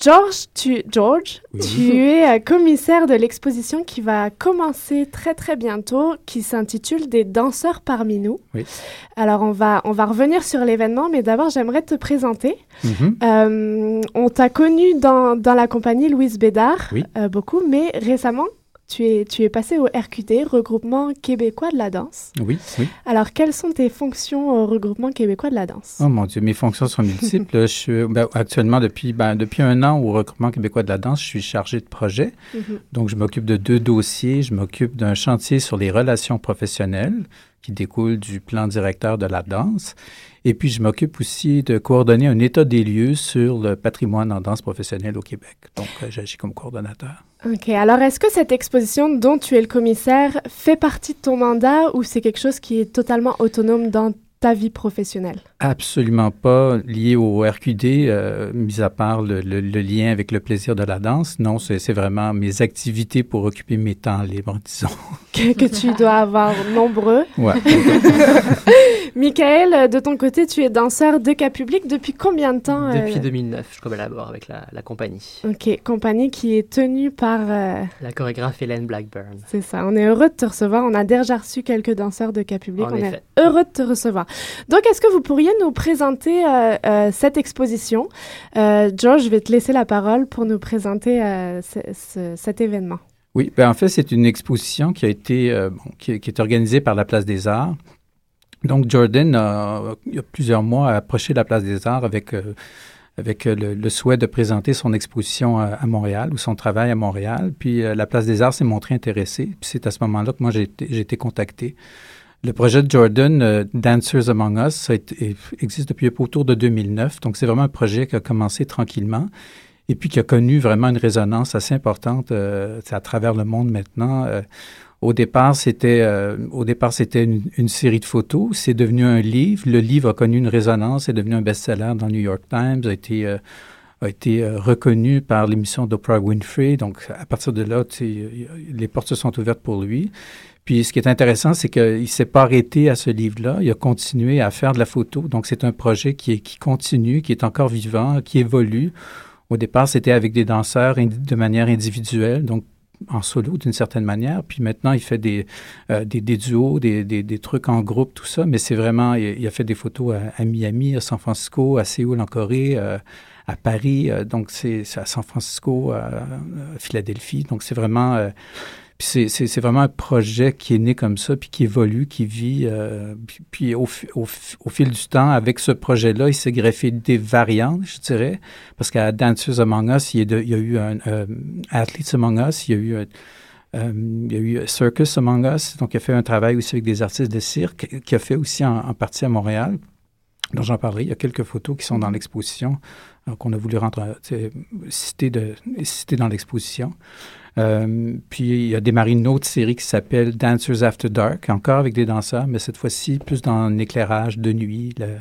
George, tu, George, tu es euh, commissaire de l'exposition qui va commencer très très bientôt, qui s'intitule Des danseurs parmi nous.
Oui.
Alors on va, on va revenir sur l'événement, mais d'abord j'aimerais te présenter.
Mhm.
Euh, on t'a connu dans, dans la compagnie Louise Bédard,
Oui.
euh, beaucoup, mais récemment, tu es, tu es passé au RQD, Regroupement québécois de la danse.
Oui, oui.
Alors, quelles sont tes fonctions au Regroupement québécois de la danse?
Oh mon Dieu, mes fonctions sont multiples. <laughs> je suis ben, actuellement depuis ben, depuis un an au regroupement québécois de la danse, je suis chargé de projet.
Mhm.
Donc, je m'occupe de deux dossiers. Je m'occupe d'un chantier sur les relations professionnelles qui découle du plan directeur de la danse. Et puis, je m'occupe aussi de coordonner un état des lieux sur le patrimoine en danse professionnelle au Québec. Donc, euh, j'agis comme coordonnateur.
Ok, alors est-ce que cette exposition dont tu es le commissaire fait partie de ton mandat ou c'est quelque chose qui est totalement autonome dans ta vie professionnelle?
Absolument pas lié au RQD, euh, mis à part le, le- le lien avec le plaisir de la danse. Non, c'est c'est vraiment mes activités pour occuper mes temps libres, <laughs> disons.
Que, que tu dois avoir nombreux.
Ouais. <laughs>
Michael, de ton côté, tu es danseur de cas public depuis combien de temps? euh,
Depuis 2009, je collabore avec la, la compagnie.
Ok, compagnie qui est tenue par... euh,
La chorégraphe Hélène Blackburn.
C'est ça. On est heureux de te recevoir. On a déjà reçu quelques danseurs de cas public.
En
On
effet.
est heureux de te recevoir. Donc, est-ce que vous pourriez nous présenter euh, euh, cette exposition? Euh, George, je vais te laisser la parole pour nous présenter euh, ce- ce- cet événement.
Oui, ben en fait, c'est une exposition qui a été, euh, bon, qui, qui est organisée par la Place des Arts. Donc, Jordan, a, il y a plusieurs mois, a approché la Place des Arts avec, euh, avec euh, le, souhait de présenter son exposition à, Montréal ou son travail à Montréal. Puis, euh, la Place des Arts s'est montrée intéressée. Puis, c'est à ce moment-là que moi, j'ai été, été contacté. Le projet de Jordan, euh, Dancers Among Us, existe depuis autour de 2009. Donc, c'est vraiment un projet qui a commencé tranquillement et puis qui a connu vraiment une résonance assez importante à travers le monde maintenant. Au départ, c'était euh, au départ c'était une, série de photos. C'est devenu un livre. Le livre a connu une résonance. C'est devenu un best-seller dans le New York Times. A été euh, a été euh, reconnu par l'émission d'Oprah Winfrey. Donc, à partir de là, les portes se sont ouvertes pour lui. Puis, ce qui est intéressant, c'est qu'il ne s'est pas arrêté à ce livre-là. Il a continué à faire de la photo. Donc, c'est un projet qui, est, qui continue, qui est encore vivant, qui évolue. Au départ, c'était avec des danseurs de manière individuelle, donc en solo d'une certaine manière. Puis maintenant, il fait des, euh, des, des duos, des, des, des trucs en groupe, tout ça. Mais c'est vraiment, il, a fait des photos à, Miami, à San Francisco, à Séoul en Corée, euh, à Paris. euh, donc c'est à San Francisco, à Philadelphie. Donc c'est vraiment... puis c'est- vraiment un projet qui est né comme ça, puis qui évolue, qui vit. euh, puis au, au, au fil du temps, avec ce projet-là, il s'est greffé des variantes, je dirais. Parce qu'à Dancers Among Us, il y a, eu un euh, Athletes Among Us, il y a eu, un- euh, il y a eu Circus Among Us. Donc, il a fait un travail aussi avec des artistes de cirque, qui a fait aussi en, partie à Montréal dont j'en parlerai. Il y a quelques photos qui sont dans l'exposition euh, qu'on a voulu rendre, euh, citer, de, citer dans l'exposition. Euh, puis il a démarré une autre série qui s'appelle Dancers After Dark, encore avec des danseurs, mais cette fois-ci plus dans l'éclairage de nuit, le-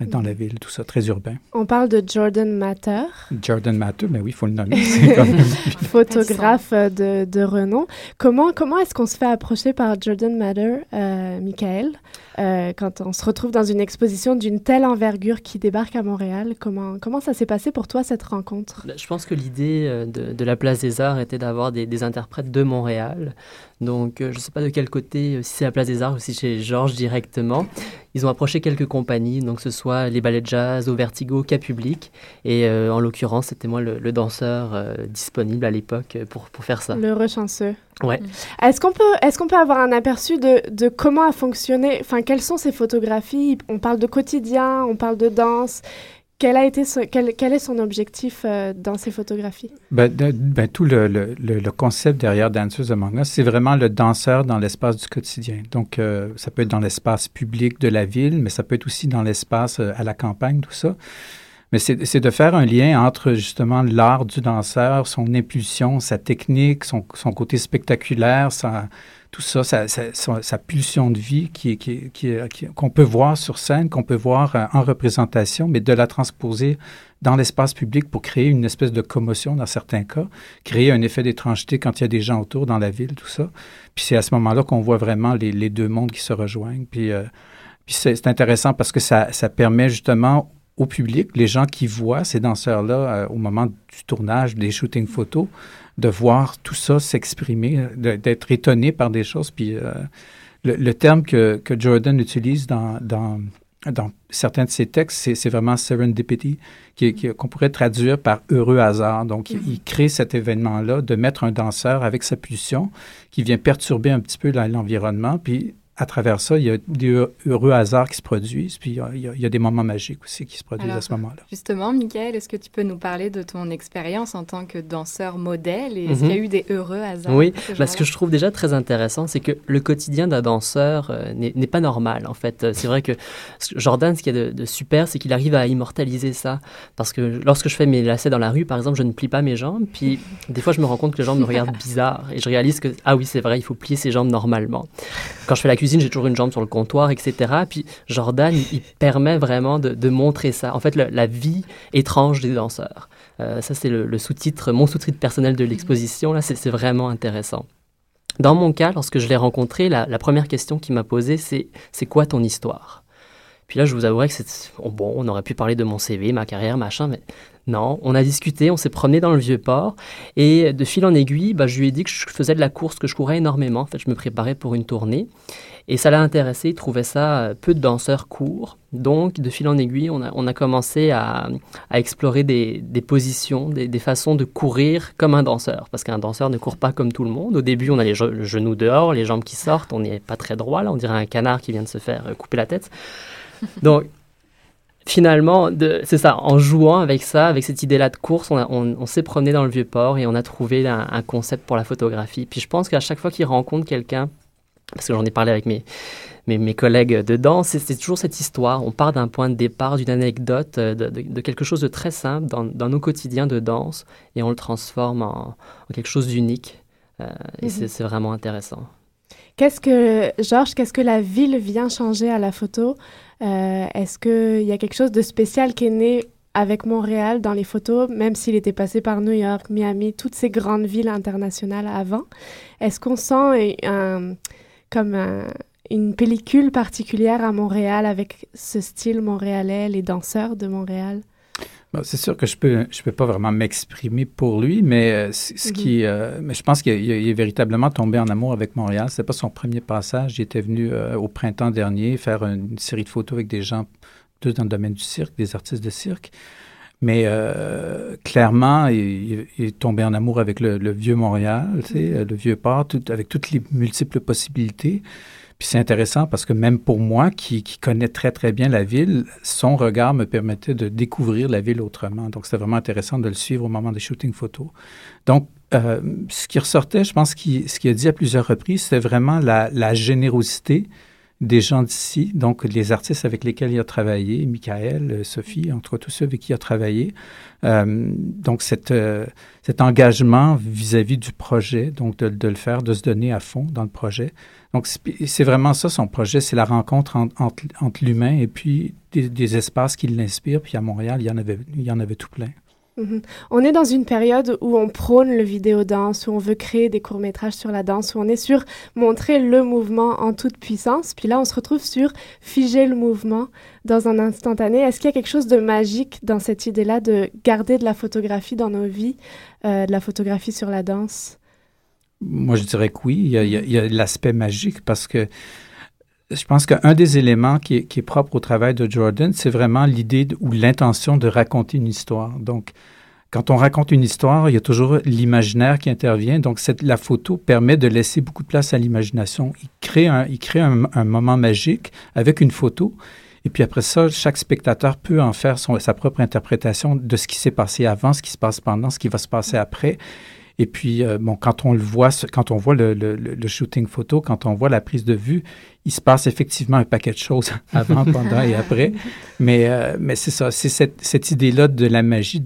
dans la ville, tout ça, très urbain.
On parle de Jordan Matter,
Jordan Matter, mais oui, il faut le nommer. <laughs> c'est comme-
photographe euh, de, de renom. Comment, comment est-ce qu'on se fait approcher par Jordan Matter, euh, Michael, euh, quand on se retrouve dans une exposition d'une telle envergure qui débarque à Montréal? Comment, comment ça s'est passé pour toi, cette rencontre?
Je pense que l'idée de, de la Place des Arts était d'avoir des, des interprètes de Montréal. Donc, je ne sais pas de quel côté, si c'est la Place des Arts ou si c'est Georges directement. Ils ont approché quelques compagnies, donc ce soit les ballets de jazz, au Vertigo, Cas Public. Et euh, en l'occurrence, c'était moi le, le danseur euh, disponible à l'époque euh, pour, pour faire ça.
L'heureux chanceux.
Ouais.
Est-ce qu'on peut, est-ce qu'on peut avoir un aperçu de, de comment a fonctionné, enfin, quelles sont ces photographies? On parle de quotidien, on parle de danse. Quel, a été est son objectif euh, dans ses photographies?
Ben, ben, tout le, concept derrière Dancers Among Us, c'est vraiment le danseur dans l'espace du quotidien. Donc, euh, ça peut être dans l'espace public de la ville, mais ça peut être aussi dans l'espace euh, à la campagne, tout ça. Mais c'est de faire un lien entre justement l'art du danseur, son impulsion, sa technique, son, son côté spectaculaire, sa, tout ça, sa, sa, pulsion de vie qu'on qui, qui, peut voir sur scène, qu'on peut voir euh, en représentation, mais de la transposer dans l'espace public pour créer une espèce de commotion dans certains cas, créer un effet d'étrangeté quand il y a des gens autour dans la ville, tout ça. Puis c'est à ce moment-là qu'on voit vraiment les, deux mondes qui se rejoignent. Puis, euh, puis c'est intéressant parce que ça, ça permet justement au public, les gens qui voient ces danseurs-là euh, au moment du tournage des shootings photos, de voir tout ça s'exprimer, d'être étonné par des choses. Puis euh, le, terme que, que, Jordan utilise dans, dans, dans, certains de ses textes, c'est vraiment serendipity, qu'on pourrait traduire par heureux hasard. Donc, il crée cet événement-là de mettre un danseur avec sa pulsion qui vient perturber un petit peu l'environnement, puis à travers ça, il y a des heureux hasards qui se produisent, puis il y a, des moments magiques aussi qui se produisent à ce moment-là.
Justement, Michael, est-ce que tu peux nous parler de ton expérience en tant que danseur modèle et est-ce qu'il y a mhm. eu des heureux hasards
Oui, ce, ce que je trouve déjà très intéressant, c'est que le quotidien d'un danseur euh, n'est pas normal, en fait. C'est vrai que Jordan, ce qu'il y a de, super, c'est qu'il arrive à immortaliser ça. Parce que lorsque je fais mes lacets dans la rue, par exemple, je ne plie pas mes jambes, puis des fois, je me rends compte que les jambes me regardent <laughs> bizarre et je réalise que, ah oui, c'est vrai, il faut plier ses jambes normalement. Quand je fais la j'ai toujours une jambe sur le comptoir, etc. Puis Jordan, il, <laughs> permet vraiment de, montrer ça. En fait, la vie étrange des danseurs. Euh, ça, c'est le, sous-titre, mon sous-titre personnel de l'exposition. Là, c'est vraiment intéressant. Dans mon cas, lorsque je l'ai rencontré, la, la première question qu'il m'a posée, c'est c'est quoi ton histoire? Puis là, je vous avouerai que c'est bon, on aurait pu parler de mon CV, ma carrière, machin, mais non, on a discuté, on s'est promené dans le vieux port et de fil en aiguille, bah, je lui ai dit que je faisais de la course, que je courais énormément. En fait, je me préparais pour une tournée et ça l'a intéressé. Il trouvait ça euh, peu de danseurs courts. Donc, de fil en aiguille, on a, on a commencé à, à explorer des, des positions, des, des, façons de courir comme un danseur. Parce qu'un danseur ne court pas comme tout le monde. Au début, on a les le genou dehors, les jambes qui sortent, on n'est pas très droit là, on dirait un canard qui vient de se faire euh, couper la tête. <laughs> Donc, finalement, c'est ça, en jouant avec ça, avec cette idée-là de course, on, on, s'est promené dans le vieux port et on a trouvé un, concept pour la photographie. Puis je pense qu'à chaque fois qu'il rencontre quelqu'un, parce que j'en ai parlé avec mes, mes, mes collègues dedans, c'est toujours cette histoire. On part d'un point de départ, d'une anecdote, euh, de, quelque chose de très simple dans, dans, nos quotidiens de danse et on le transforme en, quelque chose d'unique. Euh, et mhm. c'est vraiment intéressant.
Qu'est-ce que, Georges, qu'est-ce que la ville vient changer à la photo? Euh, Est-ce qu'il y a quelque chose de spécial qui est né avec Montréal dans les photos, même s'il était passé par New York, Miami, toutes ces grandes villes internationales avant? Est-ce qu'on sent un, comme une pellicule particulière à Montréal avec ce style montréalais, les danseurs de Montréal?
C'est sûr que je peux je peux pas vraiment m'exprimer pour lui, mais euh, ce qui mhm. euh, mais je pense qu'il est véritablement tombé en amour avec Montréal. C'est pas son premier passage. Il était venu euh, au printemps dernier faire une, série de photos avec des gens dans le domaine du cirque, des artistes de cirque. Mais clairement, il, est tombé en amour avec le, vieux Montréal, mhm. le vieux port, avec toutes les multiples possibilités. Puis c'est intéressant parce que même pour moi, qui, qui, connais très, très bien la ville, son regard me permettait de découvrir la ville autrement. Donc, c'était vraiment intéressant de le suivre au moment des shootings photos. Donc, euh, ce qui ressortait, je pense, ce qu'il a dit à plusieurs reprises, c'était vraiment la générosité des gens d'ici, donc les artistes avec lesquels il a travaillé, Michael, euh, Sophie, entre tous ceux avec qui il a travaillé. Euh, donc euh, cet engagement vis-à-vis du projet, donc de, de, le faire, de se donner à fond dans le projet. Donc c'est vraiment ça son projet, c'est la rencontre entre, entre, l'humain et puis des, des espaces qui l'inspirent. Puis à Montréal, il y en avait, il y en avait tout plein.
Mhm. On est dans une période où on prône le vidéo danse, où on veut créer des courts-métrages sur la danse, où on est sur montrer le mouvement en toute puissance. Puis là, on se retrouve sur figer le mouvement dans un instantané. Est-ce qu'il y a quelque chose de magique dans cette idée-là de garder de la photographie dans nos vies, euh, de la photographie sur la danse?
Moi, je dirais que oui. Il y a, l'aspect magique parce que je pense qu'un des éléments qui est, propre au travail de Jordan, c'est vraiment l'idée ou l'intention de raconter une histoire. Donc, quand on raconte une histoire, il y a toujours l'imaginaire qui intervient. Donc, cette, la photo permet de laisser beaucoup de place à l'imagination. Il crée, un, moment magique avec une photo. Et puis après ça, chaque spectateur peut en faire sa propre interprétation de ce qui s'est passé avant, ce qui se passe pendant, ce qui va se passer après. Et puis, euh, bon, quand on le voit, quand on voit le, shooting photo, quand on voit la prise de vue, il se passe effectivement un paquet de choses <laughs> avant, pendant et après. Mais, euh, mais c'est ça, c'est cette, idée-là de la magie,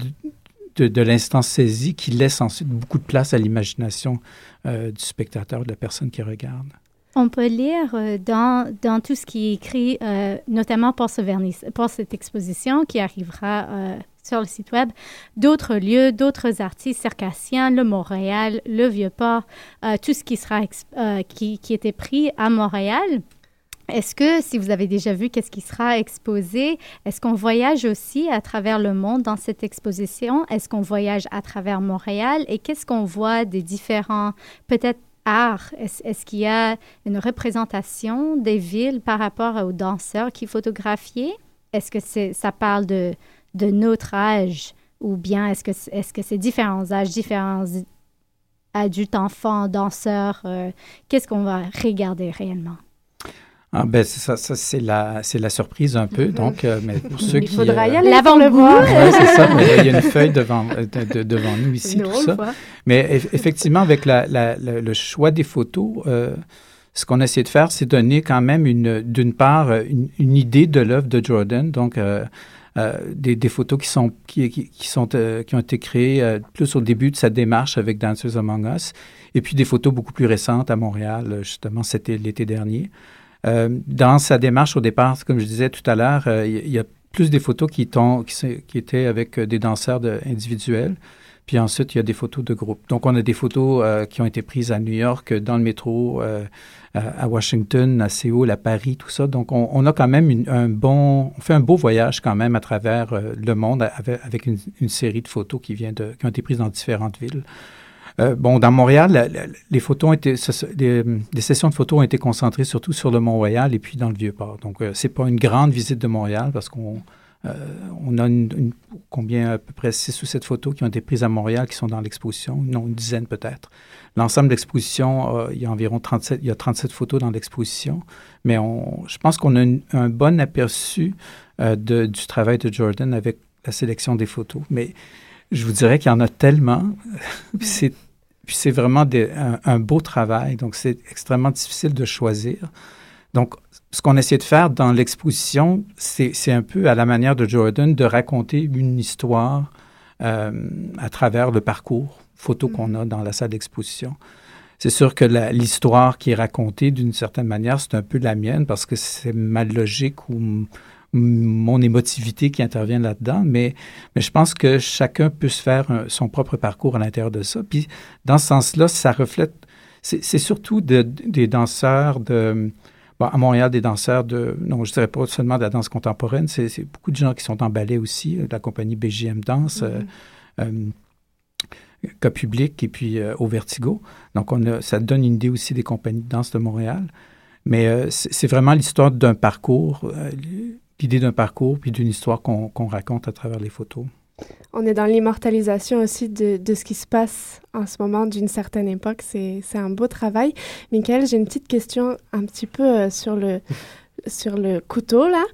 de, l'instant saisi qui laisse ensuite beaucoup de place à l'imagination euh, du spectateur, de la personne qui regarde.
On peut lire dans, dans, tout ce qui est écrit, notamment pour, ce vernis, pour cette exposition qui arrivera sur le site web, d'autres lieux, d'autres artistes circassiens, le Montréal, le Vieux-Port, euh, tout ce qui, sera euh, qui, qui était pris à Montréal. Est-ce que, si vous avez déjà vu qu'est-ce qui sera exposé, est-ce qu'on voyage aussi à travers le monde dans cette exposition? Est-ce qu'on voyage à travers Montréal? Et qu'est-ce qu'on voit des différents, peut-être, arts? Est-ce est qu'il y a une représentation des villes par rapport aux danseurs qui photographiaient? Est-ce que c'est, ça parle de, de notre âge ou bien est-ce que est-ce que c'est différents âges, différents adultes, enfants, danseurs? Euh, qu'est-ce qu'on va regarder réellement?
Ah ben ça, ça c'est la c'est la surprise un peu donc euh, mais pour <laughs> ceux
Il
qui
faudra y
euh,
aller pour le voir.
ouais, c'est ça <laughs> mais il y a une feuille devant de, de, devant nous ici tout ça mais eff- effectivement avec la, la, la- le choix des photos euh, ce qu'on a essayé de faire c'est donner quand même une d'une part euh, une, une idée de l'œuvre de Jordan donc euh, euh, des, des photos qui sont qui, qui, sont euh, qui ont été créées euh, plus au début de sa démarche avec Dancers Among Us et puis des photos beaucoup plus récentes à Montréal euh, justement c'était l'été dernier euh, dans sa démarche au départ, comme je disais tout à l'heure, euh, il y, a plus des photos qui, qui, qui étaient avec euh, des danseurs individuels. Puis ensuite, il y a des photos de groupe. Donc, on a des photos euh, qui ont été prises à New York, dans le métro, euh, à Washington, à Séoul, à Paris, tout ça. Donc, on, on a quand même une- un bon... On fait un beau voyage quand même à travers euh, le monde avec, avec une, une série de photos qui, vient de, qui ont été prises dans différentes villes. Euh, bon, dans Montréal, les photos ont été, les, les sessions de photos ont été concentrées surtout sur le Mont-Royal et puis dans le Vieux-Port. Donc, euh, c'est pas une grande visite de Montréal parce qu'on euh, on a combien à peu près six ou sept photos qui ont été prises à Montréal qui sont dans l'exposition, non une dizaine peut-être. L'ensemble de l'exposition, euh, il y a environ 37, il y a 37 photos dans l'exposition, mais je pense qu'on a un bon aperçu euh, du travail de Jordan avec la sélection des photos. Mais je vous dirais qu'il y en a tellement, <laughs> c'est vraiment un, un beau travail, donc c'est extrêmement difficile de choisir. Donc, ce qu'on essaie de faire dans l'exposition, c'est un peu à la manière de Jordan de raconter une histoire euh, à travers le parcours photo qu'on a dans la salle d'exposition. C'est sûr que l'histoire qui est racontée, d'une certaine manière, c'est un peu la mienne parce que c'est ma logique ou mon émotivité qui intervient là-dedans, mais, mais je pense que chacun peut se faire un- son propre parcours à l'intérieur de ça. Puis, dans ce sens-là, ça reflète, c'est c'est surtout de- des danseurs de, bon, à Montréal, des danseurs de, non, je dirais pas seulement de la danse contemporaine, c'est beaucoup de gens qui sont en ballet aussi, euh, la compagnie BGM Danse, euh, euh, cas public et puis euh, au Vertigo. Donc, on a, ça donne une idée aussi des compagnies de danse de Montréal. Mais euh, c'est vraiment l'histoire d'un parcours, euh, l'idée d'un parcours, puis d'une histoire qu'on qu'on raconte à travers les photos.
On est dans l'immortalisation aussi de, de ce qui se passe en ce moment d'une certaine époque. C'est c'est un beau travail. Michael, j'ai une petite question un petit peu euh, sur le <laughs> sur le couteau là.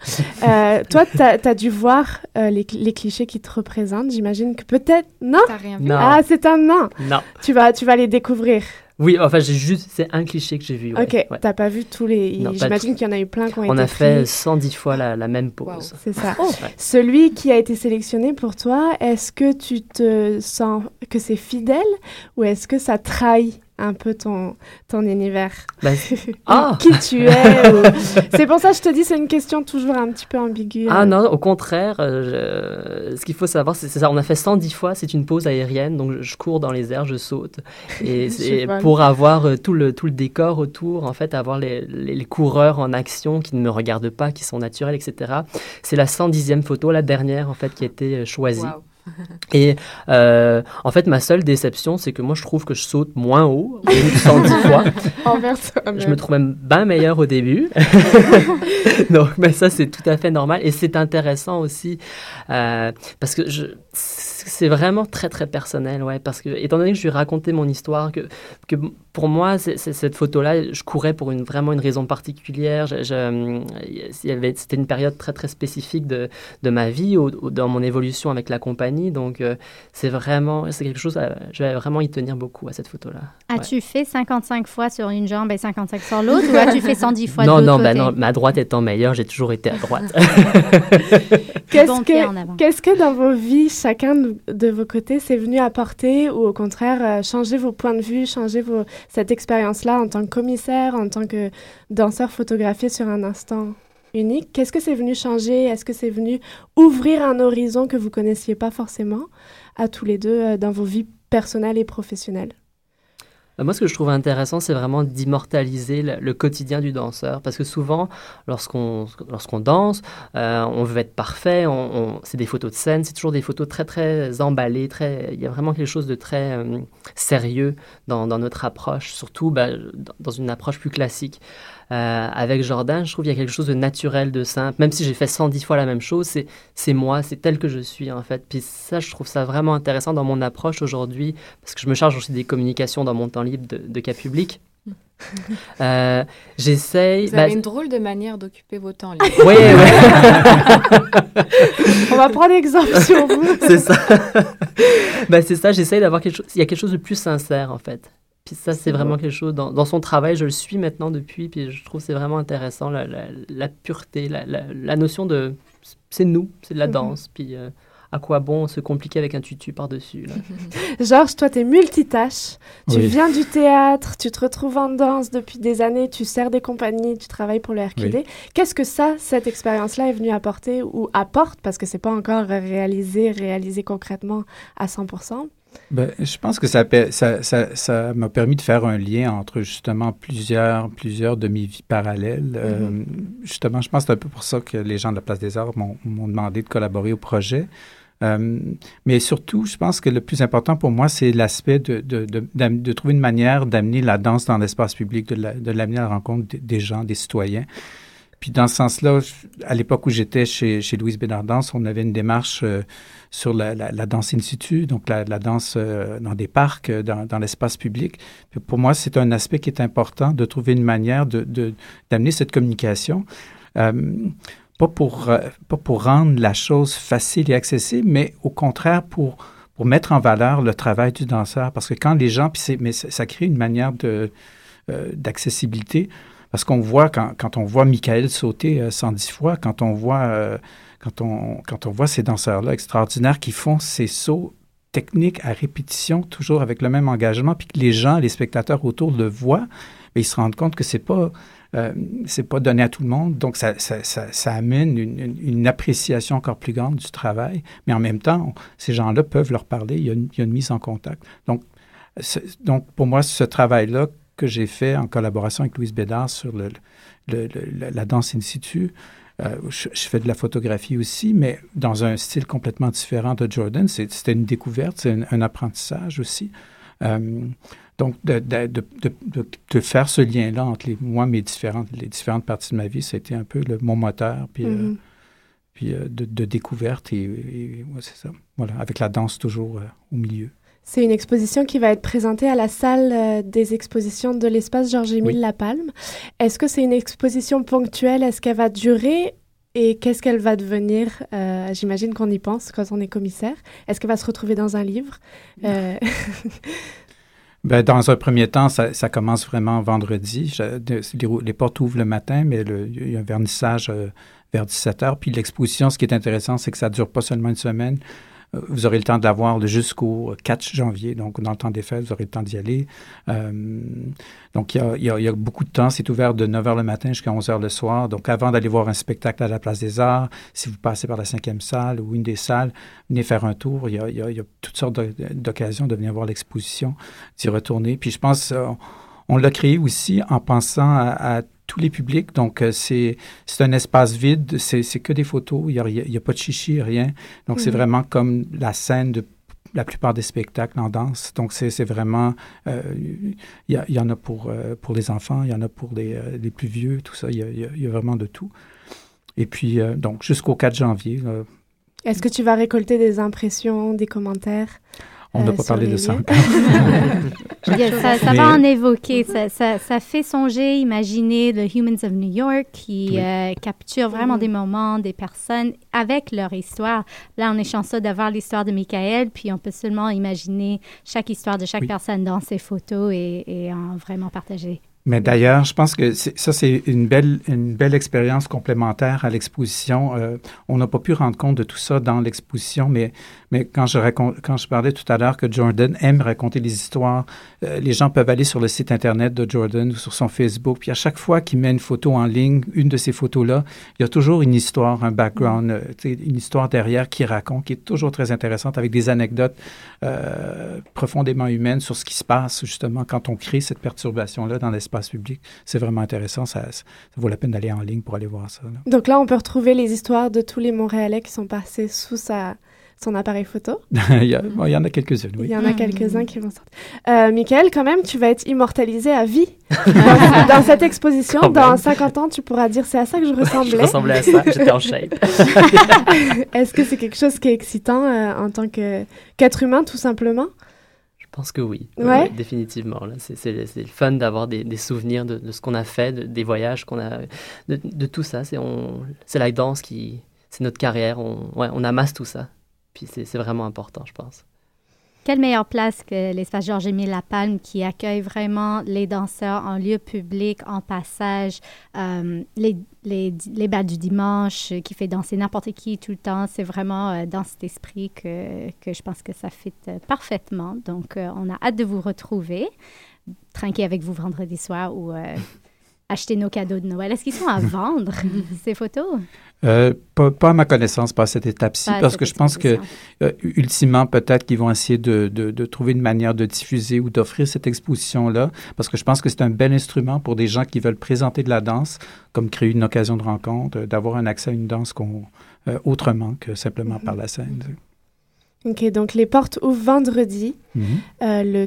Euh, toi, tu as, dû voir euh, les, les clichés qui te représentent. J'imagine que peut-être non?
Rien vu
Non.
Ah, c'est un non.
Non.
Tu vas tu vas les découvrir.
Oui, enfin, j'ai juste, c'est un cliché que j'ai vu. ouais,
ok.
ouais.
T'as pas vu tous les. J'imagine qu'il y en a eu plein qui ont
On
été
a fait
pris.
110 fois la, la même pause.
C'est ça.
Ouais.
Celui qui a été sélectionné pour toi, est-ce que tu te sens que c'est fidèle ou est-ce que ça trahit un peu ton, ton univers
Ben, <laughs> Ah
Qui tu es <laughs> ou- C'est pour ça que je te dis, c'est une question toujours un petit peu ambiguë.
Ah non, au contraire, euh, je- ce qu'il faut savoir, c'est ça, on a fait 110 fois, c'est une pause aérienne, donc je, cours dans les airs, je saute. <laughs> Et
vole.
pour avoir euh, tout le, tout le décor autour, en fait, avoir les, les, les coureurs en action qui ne me regardent pas, qui sont naturels, etc. C'est la 110e photo, la dernière, en fait, qui a été euh, choisie.
Wow.
Et euh, en fait, ma seule déception, c'est que moi, je trouve que je saute moins haut, 110 fois. <laughs>
Envers toi-même.
Je me trouve même bien meilleur au début. <laughs> Donc, mais ça, c'est tout à fait normal. Et c'est intéressant aussi euh, parce que je, c'est vraiment très très personnel, ouais, parce que étant donné que je lui ai raconté mon histoire, que, que pour moi, c'est, cette photo-là, je courais pour une, vraiment une raison particulière. c'était une période très très spécifique de, de ma vie, dans mon évolution avec la compagnie, donc euh, c'est vraiment, c'est quelque chose, je vais vraiment y tenir beaucoup à cette photo-là.
As-tu fait 55 fois sur une jambe et 55 sur l'autre, ou as-tu fait 110 fois
non,
de
non,
bah
non, ma droite étant meilleure, j'ai toujours été à droite. <laughs> <laughs>
qu'est-ce, que, qu'est-ce que dans vos vies, chacun de vos côtés, c'est venu apporter ou au contraire euh, changer vos points de vue, changer cette expérience-là en tant que commissaire, en tant que danseur photographié sur un instant unique. Qu'est-ce que c'est venu changer? Est-ce que c'est venu ouvrir un horizon que vous connaissiez pas forcément à tous les deux euh, dans vos vies personnelles et professionnelles?
Moi, ce que je trouve intéressant, c'est vraiment d'immortaliser le, quotidien du danseur. Parce que souvent, lorsqu'on lorsqu'on danse, euh, on veut être parfait, c'est des photos de scène, c'est toujours des photos très, très emballées. Très, il y a vraiment quelque chose de très euh, sérieux dans, notre approche, surtout bah, dans une approche plus classique. Euh, avec Jordan, je trouve qu'il y a quelque chose de naturel, de simple. Même si j'ai fait 110 fois la même chose, c'est moi, c'est tel que je suis en fait. Puis ça, je trouve ça vraiment intéressant dans mon approche aujourd'hui, parce que je me charge aussi des communications dans mon temps libre de, de cas public. <laughs> Euh, J'essaye.
Vous avez bah, une drôle de manière d'occuper vos temps libres.
Oui,
oui. On va prendre l'exemple sur vous. <laughs>
c'est ça. bah, c'est ça, j'essaye d'avoir quelque chose. Il y a quelque chose de plus sincère, en fait. Puis ça, c'est vraiment quelque chose, dans, dans, son travail, je le suis maintenant depuis, puis je trouve c'est vraiment intéressant, la, la, pureté, la, la, notion de, c'est nous, c'est de la mhm. danse, puis euh, à quoi bon se compliquer avec un tutu par-dessus. <laughs>
Georges, toi, tu es multitâche, tu viens du théâtre, tu te retrouves en danse depuis des années, tu sers des compagnies, tu travailles pour le RQD. Qu'est-ce que ça, cette expérience-là est venue apporter ou apporte, parce que c'est pas encore réalisé, réalisé concrètement à 100%?
Ben, je pense que ça ça, ça, ça m'a permis de faire un lien entre justement plusieurs, plusieurs de mes vies parallèles. Euh, mm-hmm. justement, je pense que c'est un peu pour ça que les gens de la Place des Arts m'ont demandé de collaborer au projet. Euh, mais surtout, je pense que le plus important pour moi, c'est l'aspect de, de, de, de, trouver une manière d'amener la danse dans l'espace public, de l'amener à la rencontre des gens, des citoyens. Puis dans ce sens-là, à l'époque où j'étais chez, chez Louise Bénardance, on avait une démarche euh, sur la, la, danse in situ, donc la, danse euh, dans des parcs, dans, dans l'espace public. Pour moi, c'est un aspect qui est important de trouver une manière de, d'amener cette communication. Pas pour, pas pour rendre la chose facile et accessible, mais au contraire pour, pour mettre en valeur le travail du danseur. Parce que quand les gens, puis mais ça, crée une manière de, d'accessibilité. Parce qu'on voit, quand, quand, on voit Michael sauter 110 euh, fois, quand on voit, euh, quand on, quand on voit ces danseurs-là extraordinaires qui font ces sauts techniques à répétition, toujours avec le même engagement, puis que les gens, les spectateurs autour le voient, ils se rendent compte que c'est pas euh, c'est pas donné à tout le monde, donc ça, ça, amène une, appréciation encore plus grande du travail, mais en même temps, ces gens-là peuvent leur parler, il y, a une, il y a une mise en contact. Donc, donc pour moi, ce travail-là que j'ai fait en collaboration avec Louise Bédard sur le, la danse in situ. Euh, je, fais de la photographie aussi, mais dans un style complètement différent de Jordan. C'était une découverte, c'est un, apprentissage aussi. Euh, donc, de, de, de, de, faire ce lien-là entre les, moi, mes différentes, les différentes parties de ma vie, c'était un peu le, mon moteur, puis, euh, mm-hmm. puis de, découverte, et, c'est ça. Voilà, avec la danse toujours au milieu.
C'est une exposition qui va être présentée à la salle euh, des expositions de l'espace Georges-Émile Lapalme. Est-ce que c'est une exposition ponctuelle? Est-ce qu'elle va durer? Et qu'est-ce qu'elle va devenir? Euh, j'imagine qu'on y pense quand on est commissaire. Est-ce qu'elle va se retrouver dans un livre? Euh, <laughs>
ben, dans un premier temps, ça, commence vraiment vendredi. les, portes ouvrent le matin, mais il y a un vernissage vers 17 heures. Puis l'exposition, ce qui est intéressant, c'est que ça ne dure pas seulement une semaine. Vous aurez le temps de jusqu'au 4 janvier, donc dans le temps des fêtes, vous aurez le temps d'y aller. Euh, donc, il y, a, beaucoup de temps. C'est ouvert de 9 h le matin jusqu'à 11 h le soir. Donc, avant d'aller voir un spectacle à la Place des Arts, si vous passez par la cinquième salle ou une des salles, venez faire un tour. Il y a, toutes sortes d'occasions de venir voir l'exposition, d'y retourner. Puis, je pense, euh, on l'a créé aussi en pensant à tous les publics. Donc, euh, c'est un espace vide, c'est que des photos, il n'y a, a, pas de chichi, rien. Donc, c'est mhm. vraiment comme la scène de la plupart des spectacles en danse. Donc, c'est vraiment, euh, il y, y, en a pour, euh, pour les enfants, il y en a pour les, les, plus vieux, tout ça, il y a, y a, vraiment de tout. Et puis, donc, jusqu'au 4 janvier,
Est-ce que tu vas récolter des impressions, des commentaires?
On n'a
euh,
pas
les
de ça <laughs> <laughs>
ça, ça
Mais-
va en évoquer. Ça, ça- ça fait songer, imaginer le Humans of New York qui
Oui.
euh, capture vraiment des moments, des personnes avec leur histoire. Là, on est chanceux d'avoir l'histoire de Michael, puis on peut seulement imaginer chaque histoire de chaque
Oui.
personne dans ses photos et, et en vraiment partager.
Mais d'ailleurs, je pense que ça, c'est une belle, une belle expérience complémentaire à l'exposition. Euh, on n'a pas pu rendre compte de tout ça dans l'exposition, mais, mais quand, je parlais tout à l'heure que Jordan aime raconter les histoires, euh, les gens peuvent aller sur le site Internet de Jordan ou sur son Facebook, puis à chaque fois qu'il met une photo en ligne, une de ces photos-là, il y a toujours une histoire, un background, euh, une histoire derrière qui raconte, qui est toujours très intéressante, avec des anecdotes euh, profondément humaines sur ce qui se passe justement quand on crée cette perturbation-là dans l'espace public. C'est vraiment intéressant. Ça, vaut la peine d'aller en ligne pour aller voir ça.
Donc là, on peut retrouver les histoires de tous les Montréalais qui sont passés sous sa, son appareil photo. <laughs>
il, y a- bon, il y en a quelques-unes, oui.
Il y en a quelques-uns qui vont sortir. Euh, Michael, quand même, tu vas être immortalisé à vie dans, <laughs> dans cette exposition.
Quand
Dans
même.
50 ans, tu pourras dire c'est à ça que je ressemblais.
Je ressemblais à ça, j'étais en shape. <laughs>
Est-ce que c'est quelque chose qui est excitant euh, en tant que- qu'être humain, tout simplement?
Je pense que oui,
Ouais.
Ouais, définitivement. là. C'est, c'est, c'est le fun d'avoir des, des souvenirs de, de ce qu'on a fait, de- des voyages qu'on a, de, de tout ça. C'est, on, c'est la danse qui, c'est notre carrière. On, ouais, on amasse tout ça. Puis c'est, vraiment important, je pense.
Quelle meilleure place que l'espace Georges-Émile Lapalme qui accueille vraiment les danseurs en lieu public, en passage, euh, les, les, les du dimanche, euh, qui fait danser n'importe qui tout le temps. C'est vraiment euh, dans cet esprit que, que je pense que ça fit parfaitement. Donc, on a hâte de vous retrouver, trinquer avec vous vendredi soir ou acheter nos cadeaux de Noël. Est-ce qu'ils sont à <laughs> vendre, ces photos?
Euh, pas, pas à ma connaissance, pas à cette étape-ci, parce que je pense que, euh, ultimement, peut-être qu'ils vont essayer de, de, de trouver une manière de diffuser ou d'offrir cette exposition-là, parce que je pense que c'est un bel instrument pour des gens qui veulent présenter de la danse, comme créer une occasion de rencontre, euh, d'avoir un accès à une danse qu'on, euh, autrement que simplement par la scène.
Ok, donc les portes ouvrent vendredi,
Mhm.
euh, le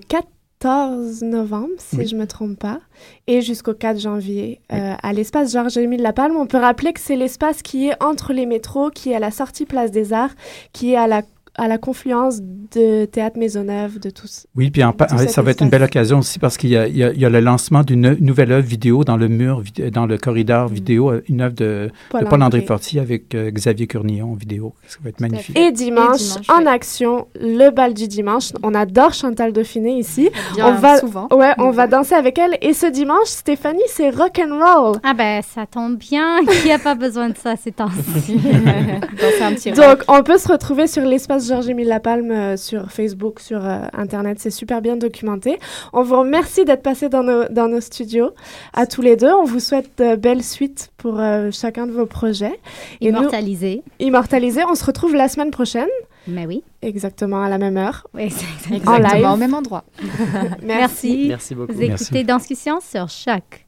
14 novembre, si
Oui.
je ne me trompe pas, et jusqu'au 4 janvier euh, à l'espace Georges-Émile Lapalme. On peut rappeler que c'est l'espace qui est entre les métros, qui est à la sortie Place des Arts, qui est à la, à la confluence de Théâtre Maisonneuve, de tous.
Oui, puis en ça va être une belle occasion aussi parce qu'il y a, y y le lancement d'une nouvelle œuvre vidéo dans le mur, vid- dans le corridor vidéo, euh, une œuvre de
Paul
Paul-André
André.
Fortier avec euh, Xavier Cournillon en vidéo. Ça va être magnifique.
Et dimanche,
Et dimanche,
en action, le bal du dimanche. On adore Chantal Dauphiné ici. on va,
souvent.
Ouais, on va danser avec elle. Et ce dimanche, Stéphanie, c'est rock and roll.
Ah ben, ça tombe bien. <laughs> Qui a pas besoin de ça ces temps-ci? <laughs>
Donc, on peut se retrouver sur l'espace Georges-Émile Lapalme euh, sur Facebook, sur euh, Internet. C'est super bien documenté. On vous remercie d'être passé dans nos, dans nos studios à tous les deux. On vous souhaite de belles suites pour euh, chacun de vos projets. Et nous-
Immortalisé.
Immortalisé. On se retrouve la semaine prochaine.
Mais oui.
Exactement à la même heure.
Oui, c'est
En live.
Exactement, au même endroit. <laughs>
Merci.
Merci beaucoup.
Vous écoutez Danscussion sur Choc.